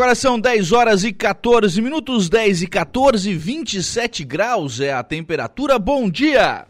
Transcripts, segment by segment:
Agora são 10 horas e 14 minutos, 10 e 14, 27 graus é a temperatura. Bom dia!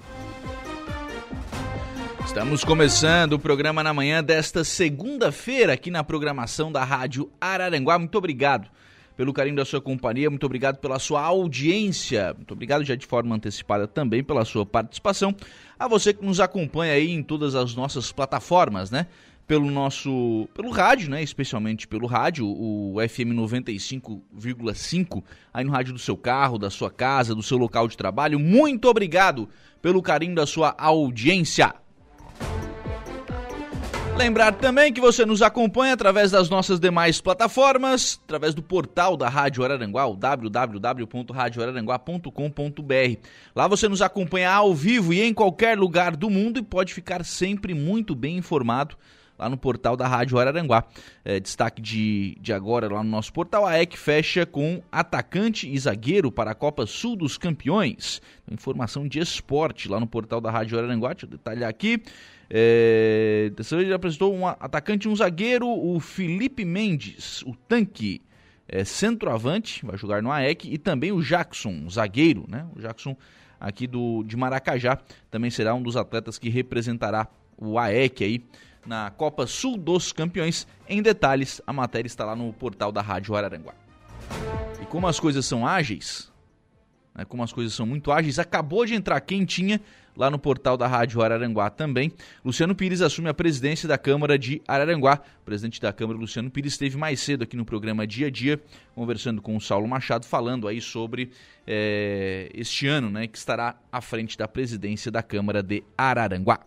Estamos começando o programa na manhã desta segunda-feira aqui na programação da Rádio Araranguá. Muito obrigado pelo carinho da sua companhia, muito obrigado pela sua audiência, muito obrigado já de forma antecipada também pela sua participação. A você que nos acompanha aí em todas as nossas plataformas, né? Pelo nosso pelo rádio, né, especialmente pelo rádio, o FM 95,5, aí no rádio do seu carro, da sua casa, do seu local de trabalho. Muito obrigado pelo carinho da sua audiência. Lembrar também que você nos acompanha através das nossas demais plataformas, através do portal da Rádio Araranguá, o www.radioararanguá.com.br. Lá você nos acompanha ao vivo e em qualquer lugar do mundo e pode ficar sempre muito bem informado lá no portal da Rádio Araranguá. É, destaque de, de agora lá no nosso portal, a EC fecha com atacante e zagueiro para a Copa Sul dos Campeões. Informação de esporte lá no portal da Rádio Araranguá, deixa eu detalhar aqui. É, dessa vez ele apresentou um atacante e um zagueiro, o Felipe Mendes, o tanque é, centroavante, vai jogar no AEC, e também o Jackson, zagueiro, né? O Jackson aqui do, de Maracajá também será um dos atletas que representará o AEC aí na Copa Sul dos Campeões. Em detalhes, a matéria está lá no portal da Rádio Araranguá. E como as coisas são ágeis, né, como as coisas são muito ágeis, acabou de entrar quentinha lá no portal da Rádio Araranguá também. Luciano Pires assume a presidência da Câmara de Araranguá. O presidente da Câmara, Luciano Pires, esteve mais cedo aqui no programa Dia a Dia, conversando com o Saulo Machado, falando aí sobre é, este ano, né, que estará à frente da presidência da Câmara de Araranguá.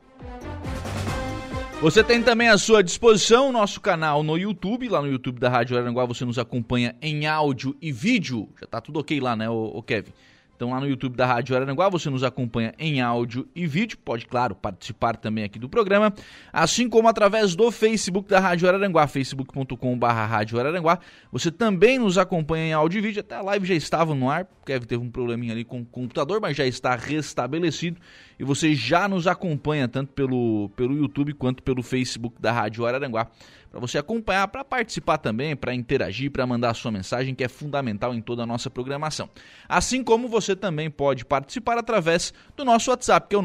Você tem também à sua disposição o nosso canal no YouTube, lá no YouTube da Rádio Aranguá você nos acompanha em áudio e vídeo. Já tá tudo ok lá, né, o Kevin? Então lá no YouTube da Rádio Araranguá você nos acompanha em áudio e vídeo, pode, claro, participar também aqui do programa, assim como através do Facebook da Rádio Araranguá, facebook.com.br Rádio Araranguá. Você também nos acompanha em áudio e vídeo, até a live já estava no ar, Kevin teve um probleminha ali com o computador, mas já está restabelecido e você já nos acompanha tanto pelo, pelo YouTube quanto pelo Facebook da Rádio Araranguá para você acompanhar, para participar também, para interagir, para mandar a sua mensagem, que é fundamental em toda a nossa programação. Assim como você também pode participar através do nosso WhatsApp, que é o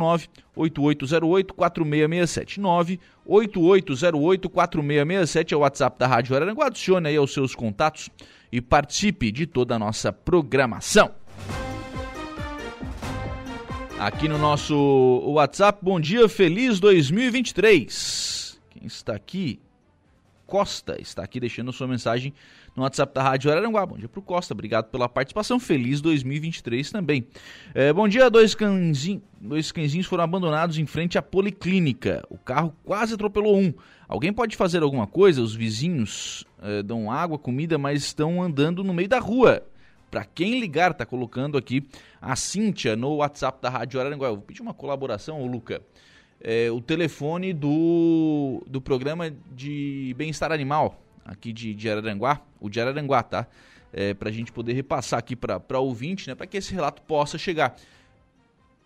98808-4667. 98808-4667 é o WhatsApp da Rádio Araranguá. Adicione aí aos seus contatos e participe de toda a nossa programação. Aqui no nosso WhatsApp, bom dia, feliz 2023. Quem está aqui Costa está aqui deixando sua mensagem no WhatsApp da Rádio Araranguá. Bom dia para o Costa, obrigado pela participação. Feliz 2023 também. É, bom dia, dois, cãezinhos, dois cãezinhos foram abandonados em frente à policlínica. O carro quase atropelou um. Alguém pode fazer alguma coisa? Os vizinhos é, dão água, comida, mas estão andando no meio da rua. Para quem ligar, tá colocando aqui a Cíntia no WhatsApp da Rádio Araranguá. Eu vou pedir uma colaboração, ô Luca é, o telefone do, do programa de bem-estar animal aqui de, de Araranguá, o de Araranguá, tá? É, para a gente poder repassar aqui para ouvinte, né? Para que esse relato possa chegar.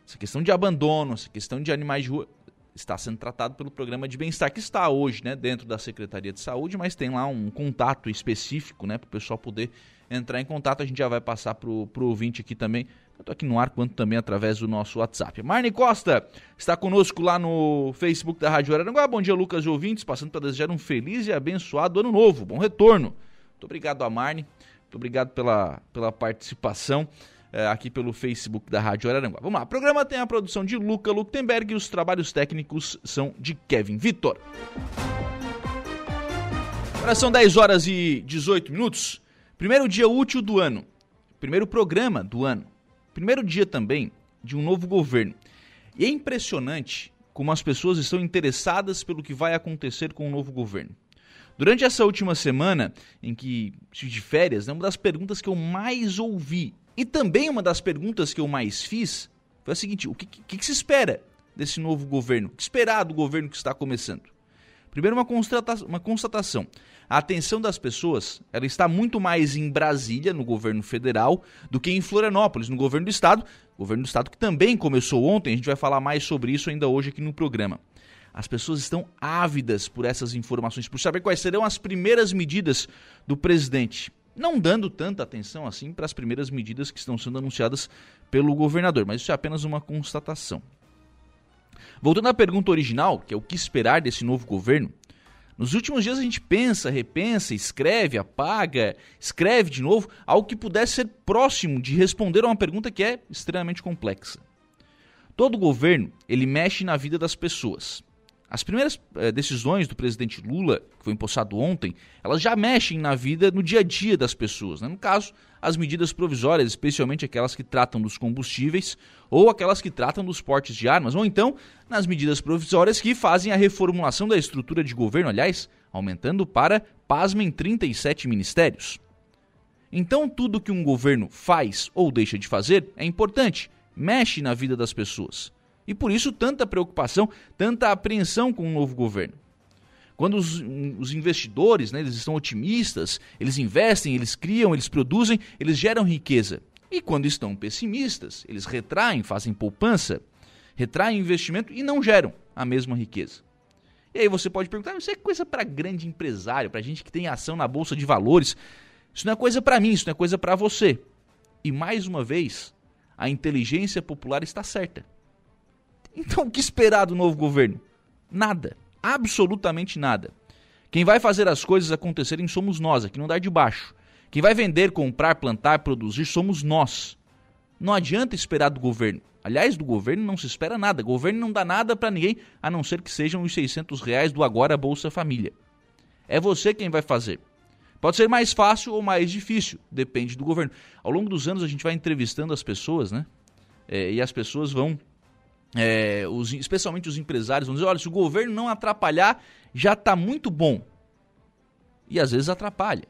Essa questão de abandono, essa questão de animais de rua está sendo tratado pelo programa de bem-estar que está hoje, né, dentro da Secretaria de Saúde, mas tem lá um contato específico, né, para o pessoal poder entrar em contato. A gente já vai passar para o ouvinte aqui também tanto aqui no ar quanto também através do nosso WhatsApp. Marne Costa está conosco lá no Facebook da Rádio Araranguá. Bom dia, Lucas e ouvintes, passando para desejar um feliz e abençoado ano novo. Bom retorno. Muito obrigado a Marne, muito obrigado pela, pela participação é, aqui pelo Facebook da Rádio Araranguá. Vamos lá, o programa tem a produção de Luca Luktenberg e os trabalhos técnicos são de Kevin Vitor. Agora são 10 horas e 18 minutos. Primeiro dia útil do ano. Primeiro programa do ano primeiro dia também de um novo governo. E é impressionante como as pessoas estão interessadas pelo que vai acontecer com o novo governo. Durante essa última semana, em que de férias, né, uma das perguntas que eu mais ouvi e também uma das perguntas que eu mais fiz foi a seguinte: o que, que, que se espera desse novo governo? O que esperar do governo que está começando? Primeiro, uma, uma constatação. A atenção das pessoas ela está muito mais em Brasília, no governo federal, do que em Florianópolis, no governo do estado. Governo do estado que também começou ontem, a gente vai falar mais sobre isso ainda hoje aqui no programa. As pessoas estão ávidas por essas informações, por saber quais serão as primeiras medidas do presidente. Não dando tanta atenção assim para as primeiras medidas que estão sendo anunciadas pelo governador, mas isso é apenas uma constatação. Voltando à pergunta original, que é o que esperar desse novo governo, nos últimos dias a gente pensa, repensa, escreve, apaga, escreve de novo, algo que pudesse ser próximo de responder a uma pergunta que é extremamente complexa. Todo governo, ele mexe na vida das pessoas. As primeiras eh, decisões do presidente Lula, que foi empossado ontem, elas já mexem na vida, no dia a dia das pessoas. Né? No caso, as medidas provisórias, especialmente aquelas que tratam dos combustíveis ou aquelas que tratam dos portes de armas, ou então nas medidas provisórias que fazem a reformulação da estrutura de governo, aliás, aumentando para, pasmem, 37 ministérios. Então, tudo que um governo faz ou deixa de fazer é importante, mexe na vida das pessoas. E por isso tanta preocupação, tanta apreensão com o novo governo. Quando os, os investidores né, eles estão otimistas, eles investem, eles criam, eles produzem, eles geram riqueza. E quando estão pessimistas, eles retraem, fazem poupança, retraem investimento e não geram a mesma riqueza. E aí você pode perguntar, isso é coisa para grande empresário, para gente que tem ação na bolsa de valores. Isso não é coisa para mim, isso não é coisa para você. E mais uma vez, a inteligência popular está certa. Então, o que esperar do novo governo? Nada. Absolutamente nada. Quem vai fazer as coisas acontecerem somos nós, aqui não dá de baixo. Quem vai vender, comprar, plantar, produzir somos nós. Não adianta esperar do governo. Aliás, do governo não se espera nada. O governo não dá nada para ninguém, a não ser que sejam os 600 reais do Agora Bolsa Família. É você quem vai fazer. Pode ser mais fácil ou mais difícil, depende do governo. Ao longo dos anos a gente vai entrevistando as pessoas, né? É, e as pessoas vão é, os, especialmente os empresários, vão dizer: olha, se o governo não atrapalhar, já está muito bom. E às vezes atrapalha.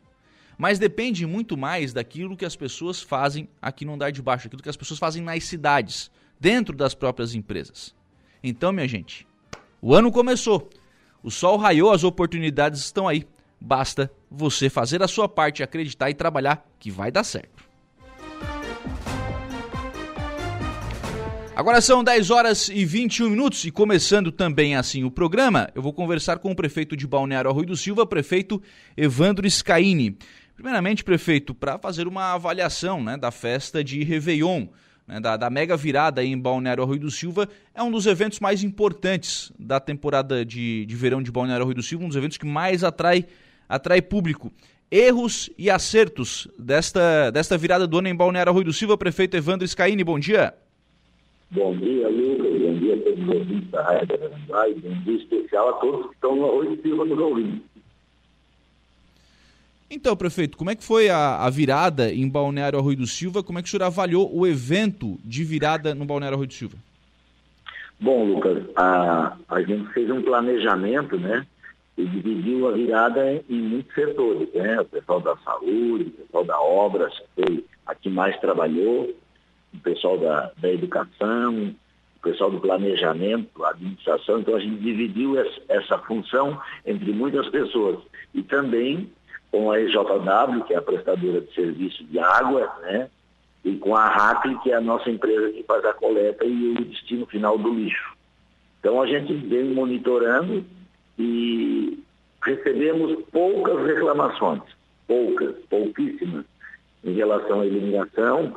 Mas depende muito mais daquilo que as pessoas fazem aqui no andar de baixo, daquilo que as pessoas fazem nas cidades, dentro das próprias empresas. Então, minha gente, o ano começou. O sol raiou, as oportunidades estão aí. Basta você fazer a sua parte, acreditar e trabalhar que vai dar certo. Agora são 10 horas e 21 minutos e começando também assim o programa, eu vou conversar com o prefeito de Balneário Arroio do Silva, prefeito Evandro Scaini. Primeiramente, prefeito, para fazer uma avaliação né, da festa de Réveillon, né, da, da, mega virada em Balneário Arroio do Silva, é um dos eventos mais importantes da temporada de, de verão de Balneário Arroio do Silva, um dos eventos que mais atrai, atrai público. Erros e acertos desta, desta virada do ano em Balneário Arroio do Silva, prefeito Evandro Scaini, bom dia. Bom dia, Lucas. Bom dia a todos os ouvintes da Rádio e bom dia especial a todos que estão no Arroio Silva nos ouvindo. Então, prefeito, como é que foi a, a, virada em Balneário Arroio do Silva? Como é que o senhor avaliou o evento de virada no Balneário Arroio do Silva? Bom, Lucas, a, a gente fez um planejamento, né? E dividiu a virada em muitos setores, né? O pessoal da saúde, o pessoal da obras, que foi a que mais trabalhou, o pessoal da, da educação, o pessoal do planejamento, administração. Então a gente dividiu essa função entre muitas pessoas. E também com a EJW, que é a prestadora de serviço de água, né? E com a RACLE, que é a nossa empresa que faz a coleta e o destino final do lixo. Então a gente vem monitorando e recebemos poucas reclamações, poucas, pouquíssimas, em relação à iluminação,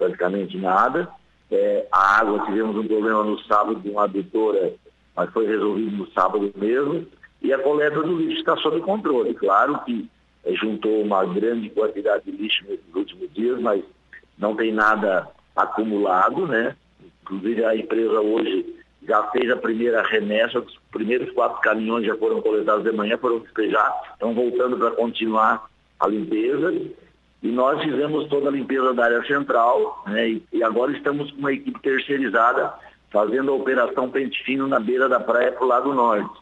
praticamente nada. É, a água, tivemos um problema no sábado de uma adutora, mas foi resolvido no sábado mesmo. E a coleta do lixo está sob controle. Claro que é, juntou uma grande quantidade de lixo nesses últimos dias, mas não tem nada acumulado, né? Inclusive a empresa hoje já fez a primeira remessa, os primeiros quatro caminhões já foram coletados de manhã, foram despejar, estão voltando para continuar a limpeza. E nós fizemos toda a limpeza da área central, né, e, e, agora estamos com uma equipe terceirizada fazendo a operação Pente Fino na beira da praia para o lado norte.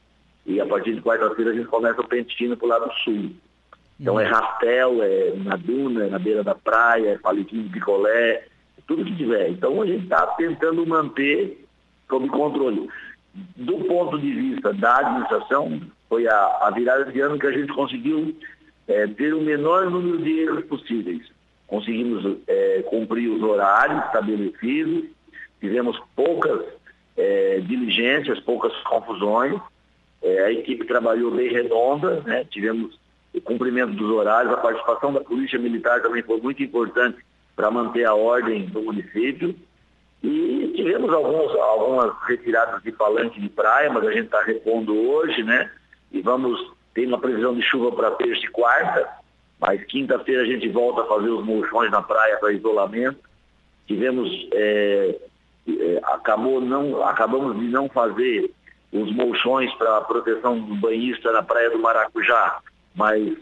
E a partir de quarta-feira a gente começa o pente fino para o lado sul. Então é rastel, é na duna, é na beira da praia, é palitinho de picolé, tudo que tiver. Então a gente está tentando manter sob controle. Do ponto de vista da administração, foi a, a virada de ano que a gente conseguiu é, ter o menor número de erros possíveis. Conseguimos é, cumprir os horários estabelecidos, tivemos poucas é, diligências, poucas confusões, é, a equipe trabalhou bem redonda, né? tivemos o cumprimento dos horários, a participação da Polícia Militar também foi muito importante para manter a ordem do município. E tivemos alguns, algumas retiradas de palanque de praia, mas a gente está repondo hoje, né? E vamos ter uma previsão de chuva para terça e quarta, mas quinta-feira a gente volta a fazer os molchões na praia para isolamento. Tivemos, é, é, acabou não, acabamos de não fazer os molchões para proteção do banhista na praia do Maracujá, mas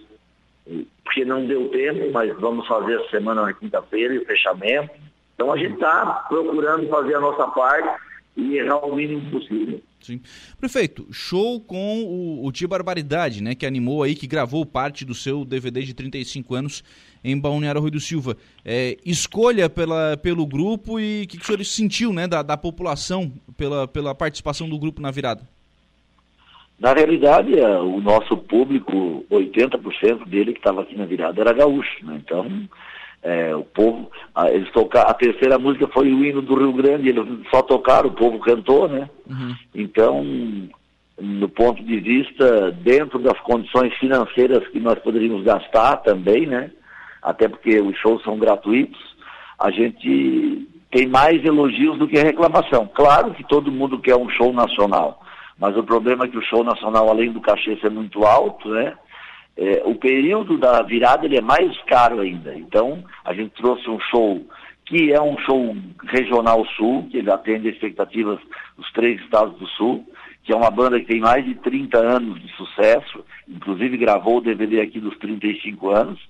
porque não deu tempo, mas vamos fazer essa semana na quinta-feira e o fechamento. Então a gente está procurando fazer a nossa parte e errar o mínimo possível. Sim. Prefeito, show com o, o Tia Barbaridade, né? Que animou aí, que gravou parte do seu DVD de 35 anos em Balneário Rui do Silva. É, escolha pela, pelo grupo e o que, que o senhor sentiu, né? Da, da população pela, pela participação do grupo na virada? Na realidade, é, o nosso público, 80% dele que estava aqui na virada era gaúcho, né? Então, é, o povo, a, eles tocaram, a terceira música foi o hino do Rio Grande, eles só tocaram, o povo cantou, né? Uhum. Então, no ponto de vista, dentro das condições financeiras que nós poderíamos gastar também, né? Até porque os shows são gratuitos, a gente tem mais elogios do que reclamação. Claro que todo mundo quer um show nacional mas o problema é que o show nacional, além do cachê ser muito alto, né? É, o período da virada ele é mais caro ainda. Então, a gente trouxe um show que é um show regional sul, que ele atende as expectativas dos três estados do sul, que é uma banda que tem mais de 30 anos de sucesso, inclusive gravou o DVD aqui dos 35 anos,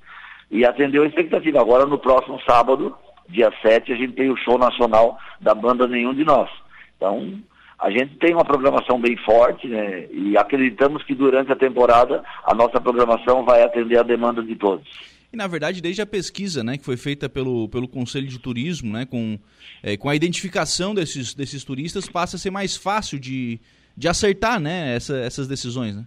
e atendeu a expectativa. Agora, no próximo sábado, dia 7, a gente tem o show nacional da banda Nenhum de Nós. Então, a gente tem uma programação bem forte, né? E acreditamos que durante a temporada a nossa programação vai atender a demanda de todos. E na verdade, desde a pesquisa, né, que foi feita pelo, pelo Conselho de Turismo, né, com, é, com a identificação desses, desses turistas, passa a ser mais fácil de, de acertar, né, essa, essas decisões, né?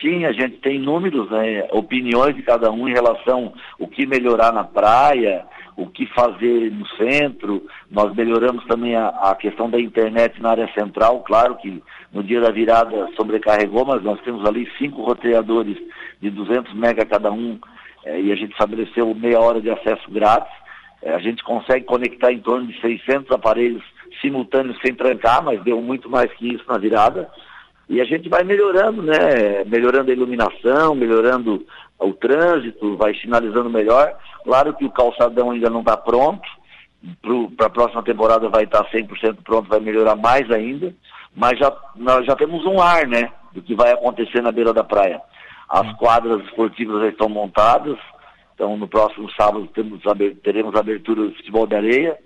Sim, a gente tem números, né, opiniões de cada um em relação o que melhorar na praia, o que fazer no centro. Nós melhoramos também a, a, questão da internet na área central, claro que no dia da virada sobrecarregou, mas nós temos ali cinco roteadores de 200 mega cada um é, e a gente estabeleceu meia hora de acesso grátis. É, a gente consegue conectar em torno de 600 aparelhos simultâneos sem trancar, mas deu muito mais que isso na virada. E a gente vai melhorando, né? Melhorando a iluminação, melhorando o trânsito, vai sinalizando melhor. Claro que o calçadão ainda não está pronto, para a próxima temporada vai estar tá 100% pronto, vai melhorar mais ainda, mas já, nós já temos um ar, né, do que vai acontecer na beira da praia. As uhum. quadras esportivas já estão montadas, então no próximo sábado temos, teremos abertura do futebol de areia,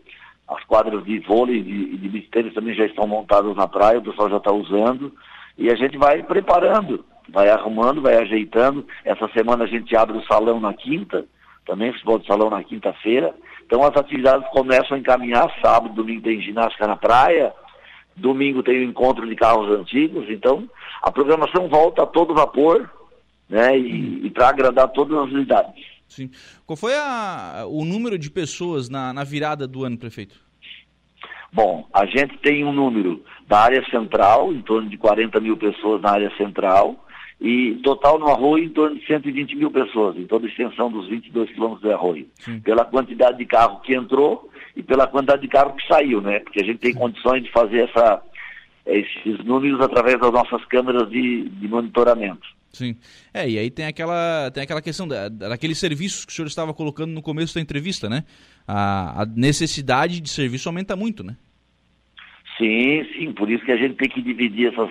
as quadras de vôlei e de, de também já estão montadas na praia, o pessoal já está usando, e a gente vai preparando, vai arrumando, vai ajeitando. Essa semana a gente abre o salão na quinta, também futebol de salão na quinta-feira. Então as atividades começam a encaminhar, sábado, domingo tem ginástica na praia, domingo tem o encontro de carros antigos, então a programação volta a todo vapor, né, e, e para agradar todas as unidades. Sim. Qual foi a, o número de pessoas na, na virada do ano, prefeito? Bom, a gente tem um número da área central, em torno de 40 mil pessoas na área central, e total no arroio em torno de 120 mil pessoas, em toda a extensão dos 22 quilômetros do arroio. Sim. Pela quantidade de carro que entrou e pela quantidade de carro que saiu, né? Porque a gente tem condições de fazer essa, esses números através das nossas câmeras de, de monitoramento. Sim. É, e aí tem aquela, tem aquela questão da, daqueles serviços que o senhor estava colocando no começo da entrevista, né? A, a necessidade de serviço aumenta muito, né? Sim, sim, por isso que a gente tem que dividir essas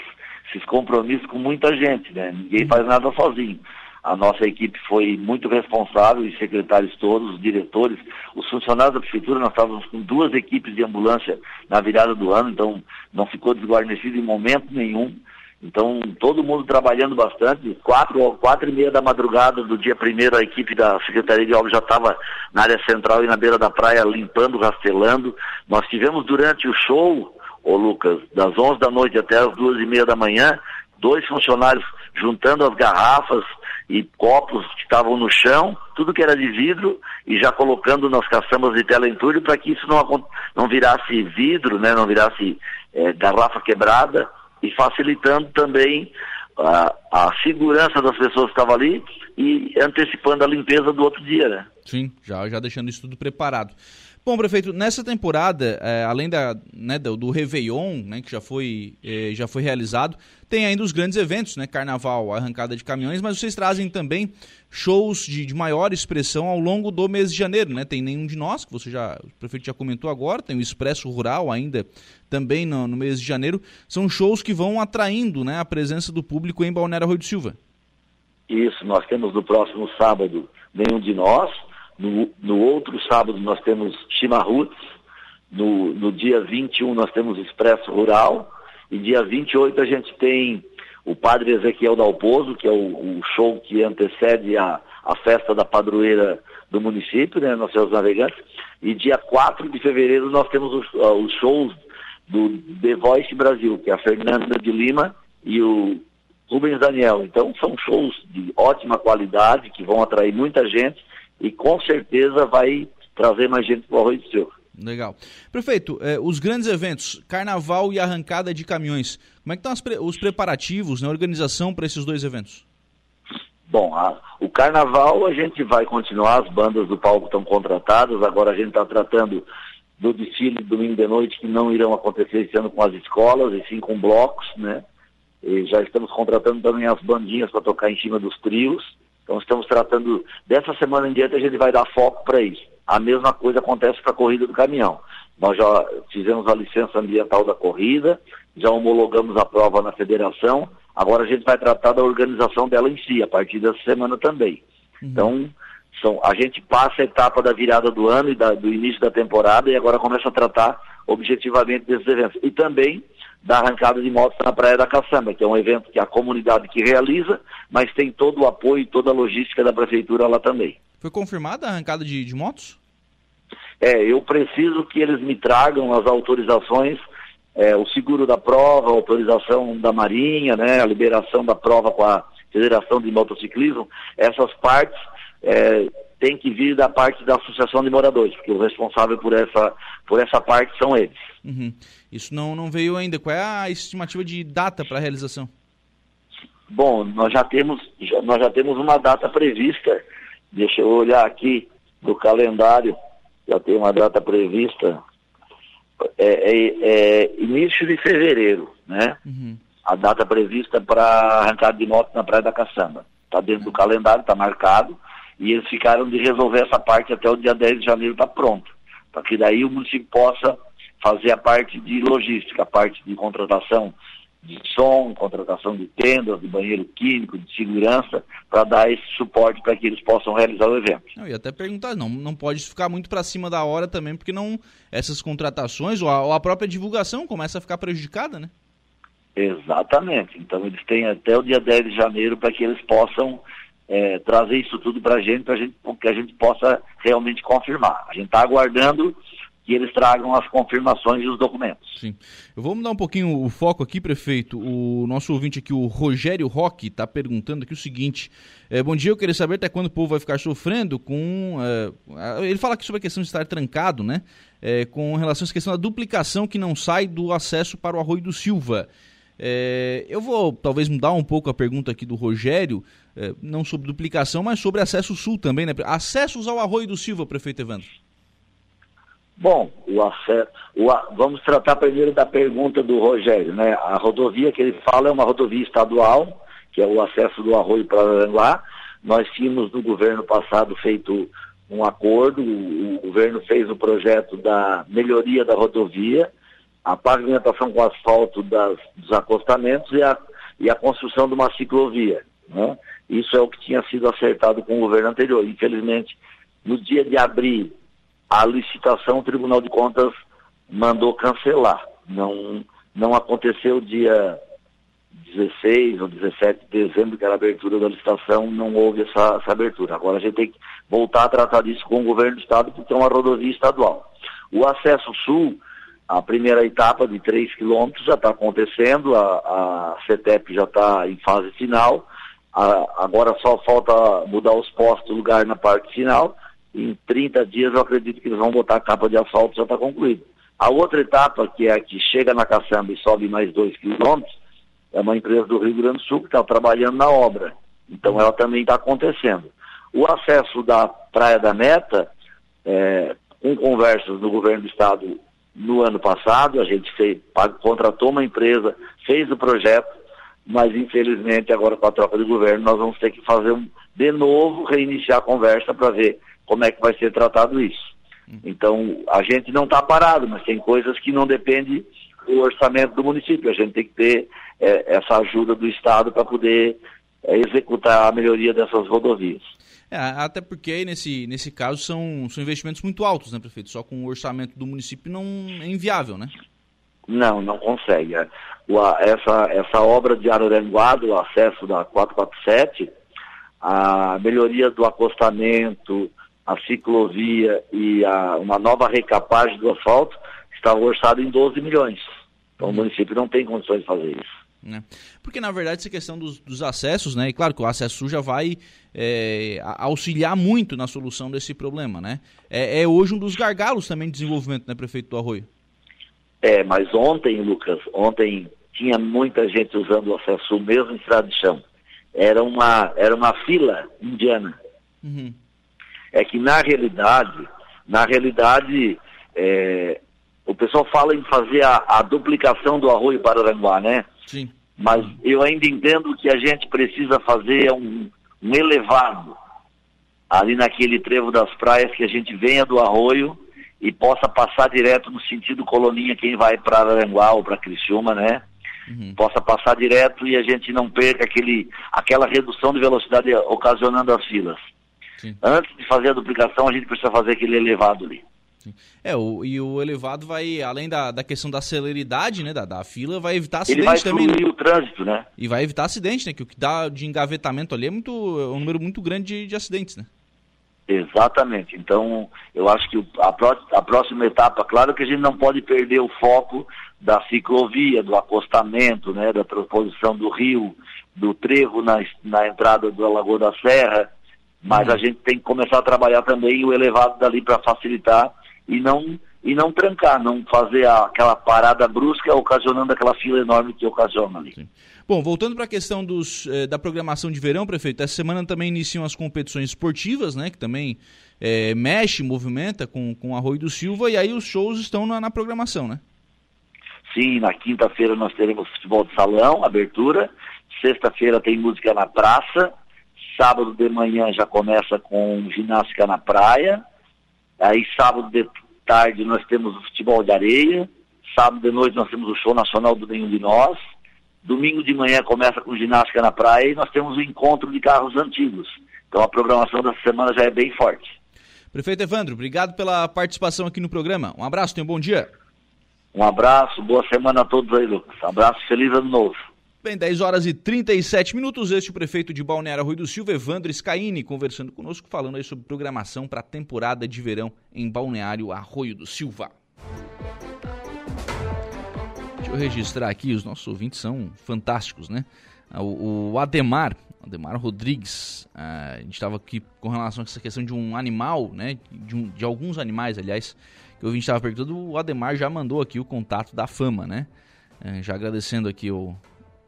esses compromissos com muita gente, né? Ninguém faz nada sozinho. A nossa equipe foi muito responsável, os secretários todos, os diretores, os funcionários da prefeitura, nós estávamos com duas equipes de ambulância na virada do ano, então não ficou desguarnecido em momento nenhum. Então, todo mundo trabalhando bastante. Quatro, quatro e meia da madrugada do dia primeiro, a equipe da Secretaria de Obras já estava na área central e na beira da praia limpando, rastelando. Nós tivemos durante o show, ô Lucas, das 11 da noite até as duas e meia da manhã, dois funcionários juntando as garrafas e copos que estavam no chão, tudo que era de vidro, e já colocando nas caçambas de teleentúdio para que isso não, não virasse vidro, né, não virasse é, garrafa quebrada e facilitando também a, a segurança das pessoas que estavam ali e antecipando a limpeza do outro dia, né? Sim, já, já deixando isso tudo preparado. Bom, prefeito, nessa temporada, é, além da, né, do, do Réveillon, né, que já foi, é, já foi realizado, tem ainda os grandes eventos, né, Carnaval, arrancada de caminhões, mas vocês trazem também shows de, de, maior expressão ao longo do mês de janeiro, né? Tem nenhum de nós, que você já, o prefeito já comentou agora, tem o Expresso Rural ainda também no, no mês de janeiro. São shows que vão atraindo né, a presença do público em Balneário Rui do Silva. Isso, nós temos no próximo sábado Nenhum de Nós, no, no outro sábado nós temos Chimarruts, no, no dia 21 nós temos Expresso Rural, e dia 28 a gente tem o Padre Ezequiel Dalpozo, que é o, o show que antecede a, a festa da padroeira do município, né, nós temos navegantes, e dia 4 de fevereiro nós temos os, uh, os shows do The Voice Brasil, que é a Fernanda de Lima e o Rubens Daniel. Então são shows de ótima qualidade que vão atrair muita gente e com certeza vai trazer mais gente para o Arroio do Silva. Legal. Prefeito, eh, os grandes eventos, carnaval e arrancada de caminhões, como é que estão pre os preparativos na né, organização para esses dois eventos? Bom, a, o carnaval a gente vai continuar, as bandas do palco estão contratadas, agora a gente está tratando do desfile domingo de noite que não irão acontecer esse ano com as escolas, e sim com blocos, né? E já estamos contratando também as bandinhas para tocar em cima dos trios. Então estamos tratando, dessa semana em diante a gente vai dar foco para isso. A mesma coisa acontece para a corrida do caminhão. Nós já fizemos a licença ambiental da corrida, já homologamos a prova na federação, agora a gente vai tratar da organização dela em si, a partir dessa semana também. Uhum. Então, são, a gente passa a etapa da virada do ano e da, do início da temporada e agora começa a tratar objetivamente desses eventos. E também da arrancada de motos na Praia da Caçamba, que é um evento que a comunidade que realiza, mas tem todo o apoio e toda a logística da prefeitura lá também. Foi confirmada a arrancada de, de motos? É, eu preciso que eles me tragam as autorizações, é, o seguro da prova, a autorização da Marinha, né, a liberação da prova com a Federação de Motociclismo, essas partes é, tem que vir da parte da Associação de Moradores, porque o responsável por essa, por essa parte são eles. Uhum. Isso não, não veio ainda. Qual é a estimativa de data para a realização? Bom, nós já temos, já, nós já temos uma data prevista. Deixa eu olhar aqui no calendário. Já tem uma data prevista. É, é, é início de fevereiro, né? Uhum. A data prevista para arrancada de moto na Praia da Caçamba. Está dentro uhum. do calendário, está marcado. E eles ficaram de resolver essa parte até o dia 10 de janeiro está pronto. Para que daí o município possa fazer a parte de logística, a parte de contratação de som, contratação de tendas, de banheiro químico, de segurança, para dar esse suporte para que eles possam realizar o evento. Eu ia até perguntar, não, não pode ficar muito para cima da hora também, porque não essas contratações ou a, ou a, própria divulgação começa a ficar prejudicada, né? Exatamente. Então eles têm até o dia 10 de janeiro para que eles possam é, trazer isso tudo para a gente, para que a gente possa realmente confirmar. A gente está aguardando que eles tragam as confirmações e os documentos. Sim. Eu vou mudar um pouquinho o foco aqui, prefeito. O nosso ouvinte aqui, o Rogério Roque, está perguntando aqui o seguinte. É, bom dia, eu queria saber até quando o povo vai ficar sofrendo com... É, ele fala aqui sobre a questão de estar trancado, né? É, com relação à questão da duplicação que não sai do acesso para o Arroio do Silva. É, eu vou talvez mudar um pouco a pergunta aqui do Rogério, é, não sobre duplicação, mas sobre acesso sul também, né? Acessos ao Arroio do Silva, prefeito Evandro. Bom, o acesso, vamos tratar primeiro da pergunta do Rogério, né? A rodovia que ele fala é uma rodovia estadual, que é o acesso do Arroio para Aranguá. Nós tínhamos no governo passado feito um acordo, o, o governo fez o projeto da melhoria da rodovia, a pavimentação com asfalto das, dos acostamentos e a, e a construção de uma ciclovia. Né? Isso é o que tinha sido acertado com o governo anterior. Infelizmente, no dia de abrir a licitação, o Tribunal de Contas mandou cancelar. Não, não aconteceu dia 16 ou 17 de dezembro, que era a abertura da licitação, não houve essa, essa abertura. Agora a gente tem que voltar a tratar disso com o governo do estado, porque é uma rodovia estadual. O acesso sul, a primeira etapa de 3 quilômetros já está acontecendo, a, a CETEP já está em fase final, a, agora só falta mudar os postos, lugar na parte final. Em 30 dias eu acredito que eles vão botar a capa de asfalto, já está concluído. A outra etapa, que é a que chega na caçamba e sobe mais 2 quilômetros, é uma empresa do Rio Grande do Sul que está trabalhando na obra. Então ela também está acontecendo. O acesso da Praia da Meta, é, com conversas no governo do estado no ano passado, a gente fez, contratou uma empresa, fez o projeto, mas infelizmente agora com a troca de governo nós vamos ter que fazer um, de novo, reiniciar a conversa para ver como é que vai ser tratado isso. Então, a gente não está parado, mas tem coisas que não dependem do orçamento do município. A gente tem que ter é, essa ajuda do Estado para poder é, executar a melhoria dessas rodovias. É, até porque aí nesse, nesse caso são, são investimentos muito altos, né, prefeito? Só com o orçamento do município não é inviável, né? Não, não consegue. O, essa, essa obra de Araranguá, o acesso da 447, a melhoria do acostamento, a ciclovia e a, uma nova recapagem do asfalto está orçado em 12 milhões. Então uhum. o município não tem condições de fazer isso. Né? Porque, na verdade, essa questão dos, dos, acessos, né? E claro que o acesso já vai é, auxiliar muito na solução desse problema, né? É, é, hoje um dos gargalos também de desenvolvimento, né, prefeito do Arroio? É, mas ontem, Lucas, ontem tinha muita gente usando o acesso mesmo em estrada de chão. Era uma, era uma fila indiana. Uhum. É que na realidade, na realidade, é, o pessoal fala em fazer a, a duplicação do arroio para Aranguá, né? Sim. Mas eu ainda entendo que a gente precisa fazer um, um elevado ali naquele trevo das praias que a gente venha do arroio e possa passar direto no sentido coloninha quem vai para Aranguá ou para Criciúma, né? Uhum. Possa passar direto e a gente não perca aquele, aquela redução de velocidade ocasionando as filas. Sim. Antes de fazer a duplicação, a gente precisa fazer aquele elevado ali. É, o, e o elevado vai, além da, da questão da celeridade, né, da, da fila, vai evitar acidente Ele vai também. Né? o trânsito, né? E vai evitar acidente, né? Que o que dá de engavetamento ali é, muito, é um número muito grande de, de acidentes, né? Exatamente. Então, eu acho que a, a próxima etapa, claro que a gente não pode perder o foco da ciclovia, do acostamento, né, da transposição do rio, do trevo na, na entrada do Lagoa da Serra, mas uhum. a gente tem que começar a trabalhar também o elevado dali para facilitar e não e não trancar, não fazer aquela parada brusca ocasionando aquela fila enorme que ocasiona ali. Sim. Bom, voltando para a questão dos, eh, da programação de verão, prefeito, essa semana também iniciam as competições esportivas, né, que também eh, mexe, movimenta com, com Arroio do Silva, e aí os shows estão na, na programação, né? Sim, na quinta-feira nós teremos futebol de salão, abertura, sexta-feira tem música na praça, sábado de manhã já começa com ginástica na praia, Aí sábado de tarde nós temos o futebol de areia, sábado de noite nós temos o show nacional do Nenhum de Nós, domingo de manhã começa com ginástica na praia e nós temos o encontro de carros antigos. Então a programação dessa semana já é bem forte. Prefeito Evandro, obrigado pela participação aqui no programa. Um abraço, tenha um bom dia. Um abraço, boa semana a todos aí, Lucas. Um abraço, feliz ano novo. Bem, 10 horas e 37 minutos. Este é o prefeito de Balneário Rui do Silva, Evandro Scaini, conversando conosco, falando aí sobre programação para a temporada de verão em Balneário Arroio do Silva. Deixa eu registrar aqui, os nossos ouvintes são fantásticos, né? O, o Ademar, Ademar Rodrigues, a gente estava aqui com relação a essa questão de um animal, né? De, um, de alguns animais, aliás, que o ouvinte estava perguntando. O Ademar já mandou aqui o contato da fama, né? É, já agradecendo aqui o,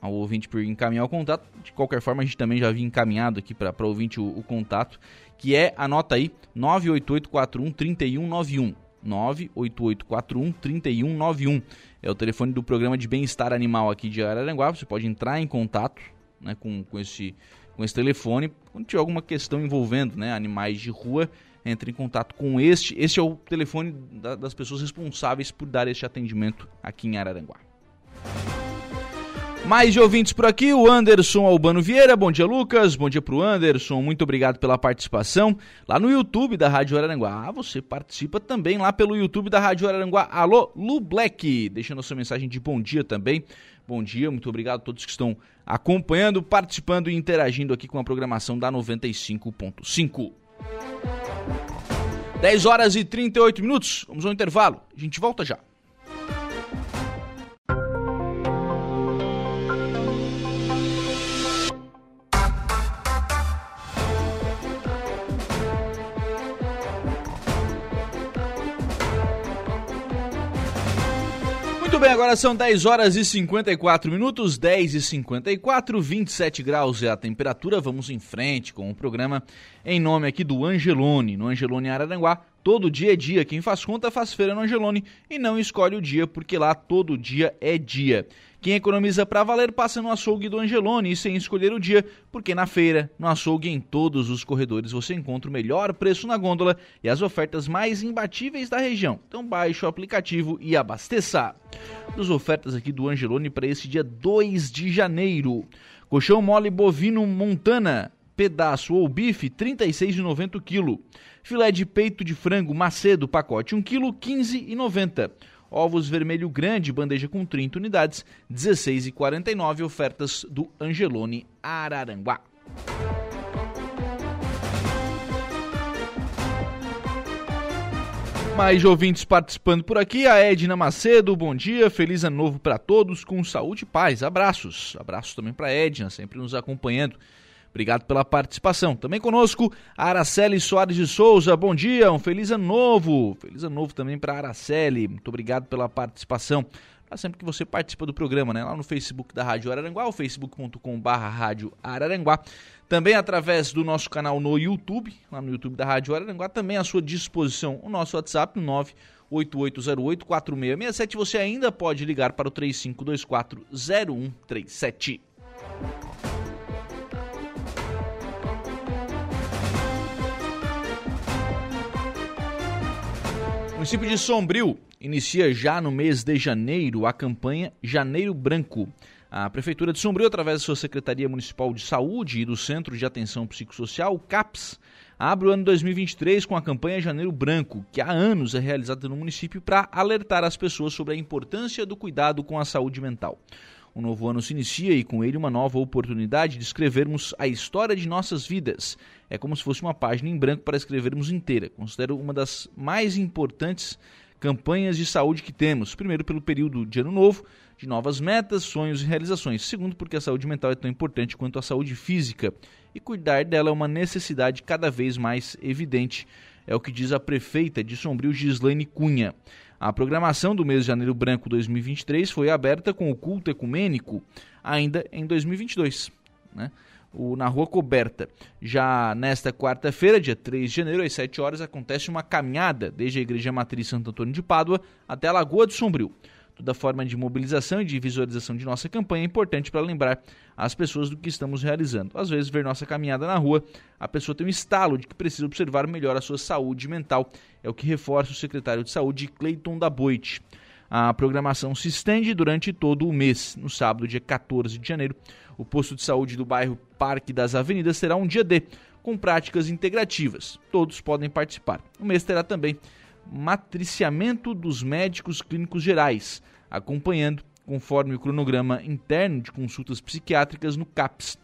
ao ouvinte por encaminhar o contato. De qualquer forma, a gente também já havia encaminhado aqui para o ouvinte o, contato, que é, anota aí, 98841 3191. 98841 3191. É o telefone do programa de bem-estar animal aqui de Araranguá. Você pode entrar em contato né, com, com, esse, com esse telefone. Quando tiver alguma questão envolvendo né, animais de rua, entre em contato com este. Este é o telefone da, das pessoas responsáveis por dar este atendimento aqui em Araranguá. Mais de ouvintes por aqui, o Anderson Albano Vieira. Bom dia, Lucas. Bom dia pro Anderson. Muito obrigado pela participação. Lá no YouTube da Rádio Araranguá. Ah, você participa também lá pelo YouTube da Rádio Araranguá. Alô, Lu Black. Deixando a sua mensagem de bom dia também. Bom dia, muito obrigado a todos que estão acompanhando, participando e interagindo aqui com a programação da 95.5. 10 horas e 38 minutos, vamos ao intervalo, a gente volta já. Agora são 10 horas e 54 minutos, 10 e 54, 27 graus é a temperatura. Vamos em frente com o programa em nome aqui do Angelone, no Angelone Araranguá. Todo dia é dia, quem faz conta faz feira no Angelone e não escolhe o dia, porque lá todo dia é dia. Quem economiza para valer passa no açougue do Angelone e sem escolher o dia, porque na feira, no açougue em todos os corredores você encontra o melhor preço na gôndola e as ofertas mais imbatíveis da região. Então baixe o aplicativo e abasteça. As ofertas aqui do Angelone para esse dia 2 de janeiro. Colchão mole bovino Montana, pedaço ou bife, R$ 36,90 kg. Filé de peito de frango Macedo, pacote 1 kg, R$ 15,90 Ovos vermelho grande, bandeja com 30 unidades, 16,49 ofertas do Angelone Araranguá. Mais ouvintes participando por aqui, a Edna Macedo, bom dia, feliz ano novo para todos, com saúde e paz, abraços. Abraços também para Edna, sempre nos acompanhando. Obrigado pela participação. Também conosco, Araceli Soares de Souza. Bom dia, um feliz ano novo. Feliz ano novo também para Araceli. Muito obrigado pela participação. Sempre que você participa do programa, né? Lá no Facebook da Rádio Araranguá, o facebook.com.br Rádio Araranguá. Também através do nosso canal no YouTube, lá no YouTube da Rádio Araranguá. Também à sua disposição o nosso WhatsApp, 98808-4667. Você ainda pode ligar para o 3524-0137. Município de Sombrio inicia já no mês de janeiro a campanha Janeiro Branco. A Prefeitura de Sombrio, através da sua Secretaria Municipal de Saúde e do Centro de Atenção Psicossocial, CAPS, abre o ano 2023 com a campanha Janeiro Branco, que há anos é realizada no município para alertar as pessoas sobre a importância do cuidado com a saúde mental. Um novo ano se inicia e com ele uma nova oportunidade de escrevermos a história de nossas vidas. É como se fosse uma página em branco para escrevermos inteira. Considero uma das mais importantes campanhas de saúde que temos. Primeiro, pelo período de ano novo, de novas metas, sonhos e realizações. Segundo, porque a saúde mental é tão importante quanto a saúde física e cuidar dela é uma necessidade cada vez mais evidente. É o que diz a prefeita de Sombrio, Gislaine Cunha. A programação do mês de janeiro branco 2023 foi aberta com o culto ecumênico ainda em 2022, né? O, na Rua Coberta. Já nesta quarta-feira, dia 3 de janeiro, às 7 horas, acontece uma caminhada desde a Igreja Matriz Santo Antônio de Pádua até a Lagoa do Sombrio. Toda forma de mobilização e de visualização de nossa campanha é importante para lembrar as pessoas do que estamos realizando. Às vezes, ver nossa caminhada na rua, a pessoa tem um estalo de que precisa observar melhor a sua saúde mental. É o que reforça o secretário de Saúde, Cleiton da Boite. A programação se estende durante todo o mês. No sábado, dia 14 de janeiro, o posto de saúde do bairro Parque das Avenidas será um dia D, com práticas integrativas. Todos podem participar. O mês terá também matriciamento dos médicos clínicos gerais, acompanhando conforme o cronograma interno de consultas psiquiátricas no CAPS.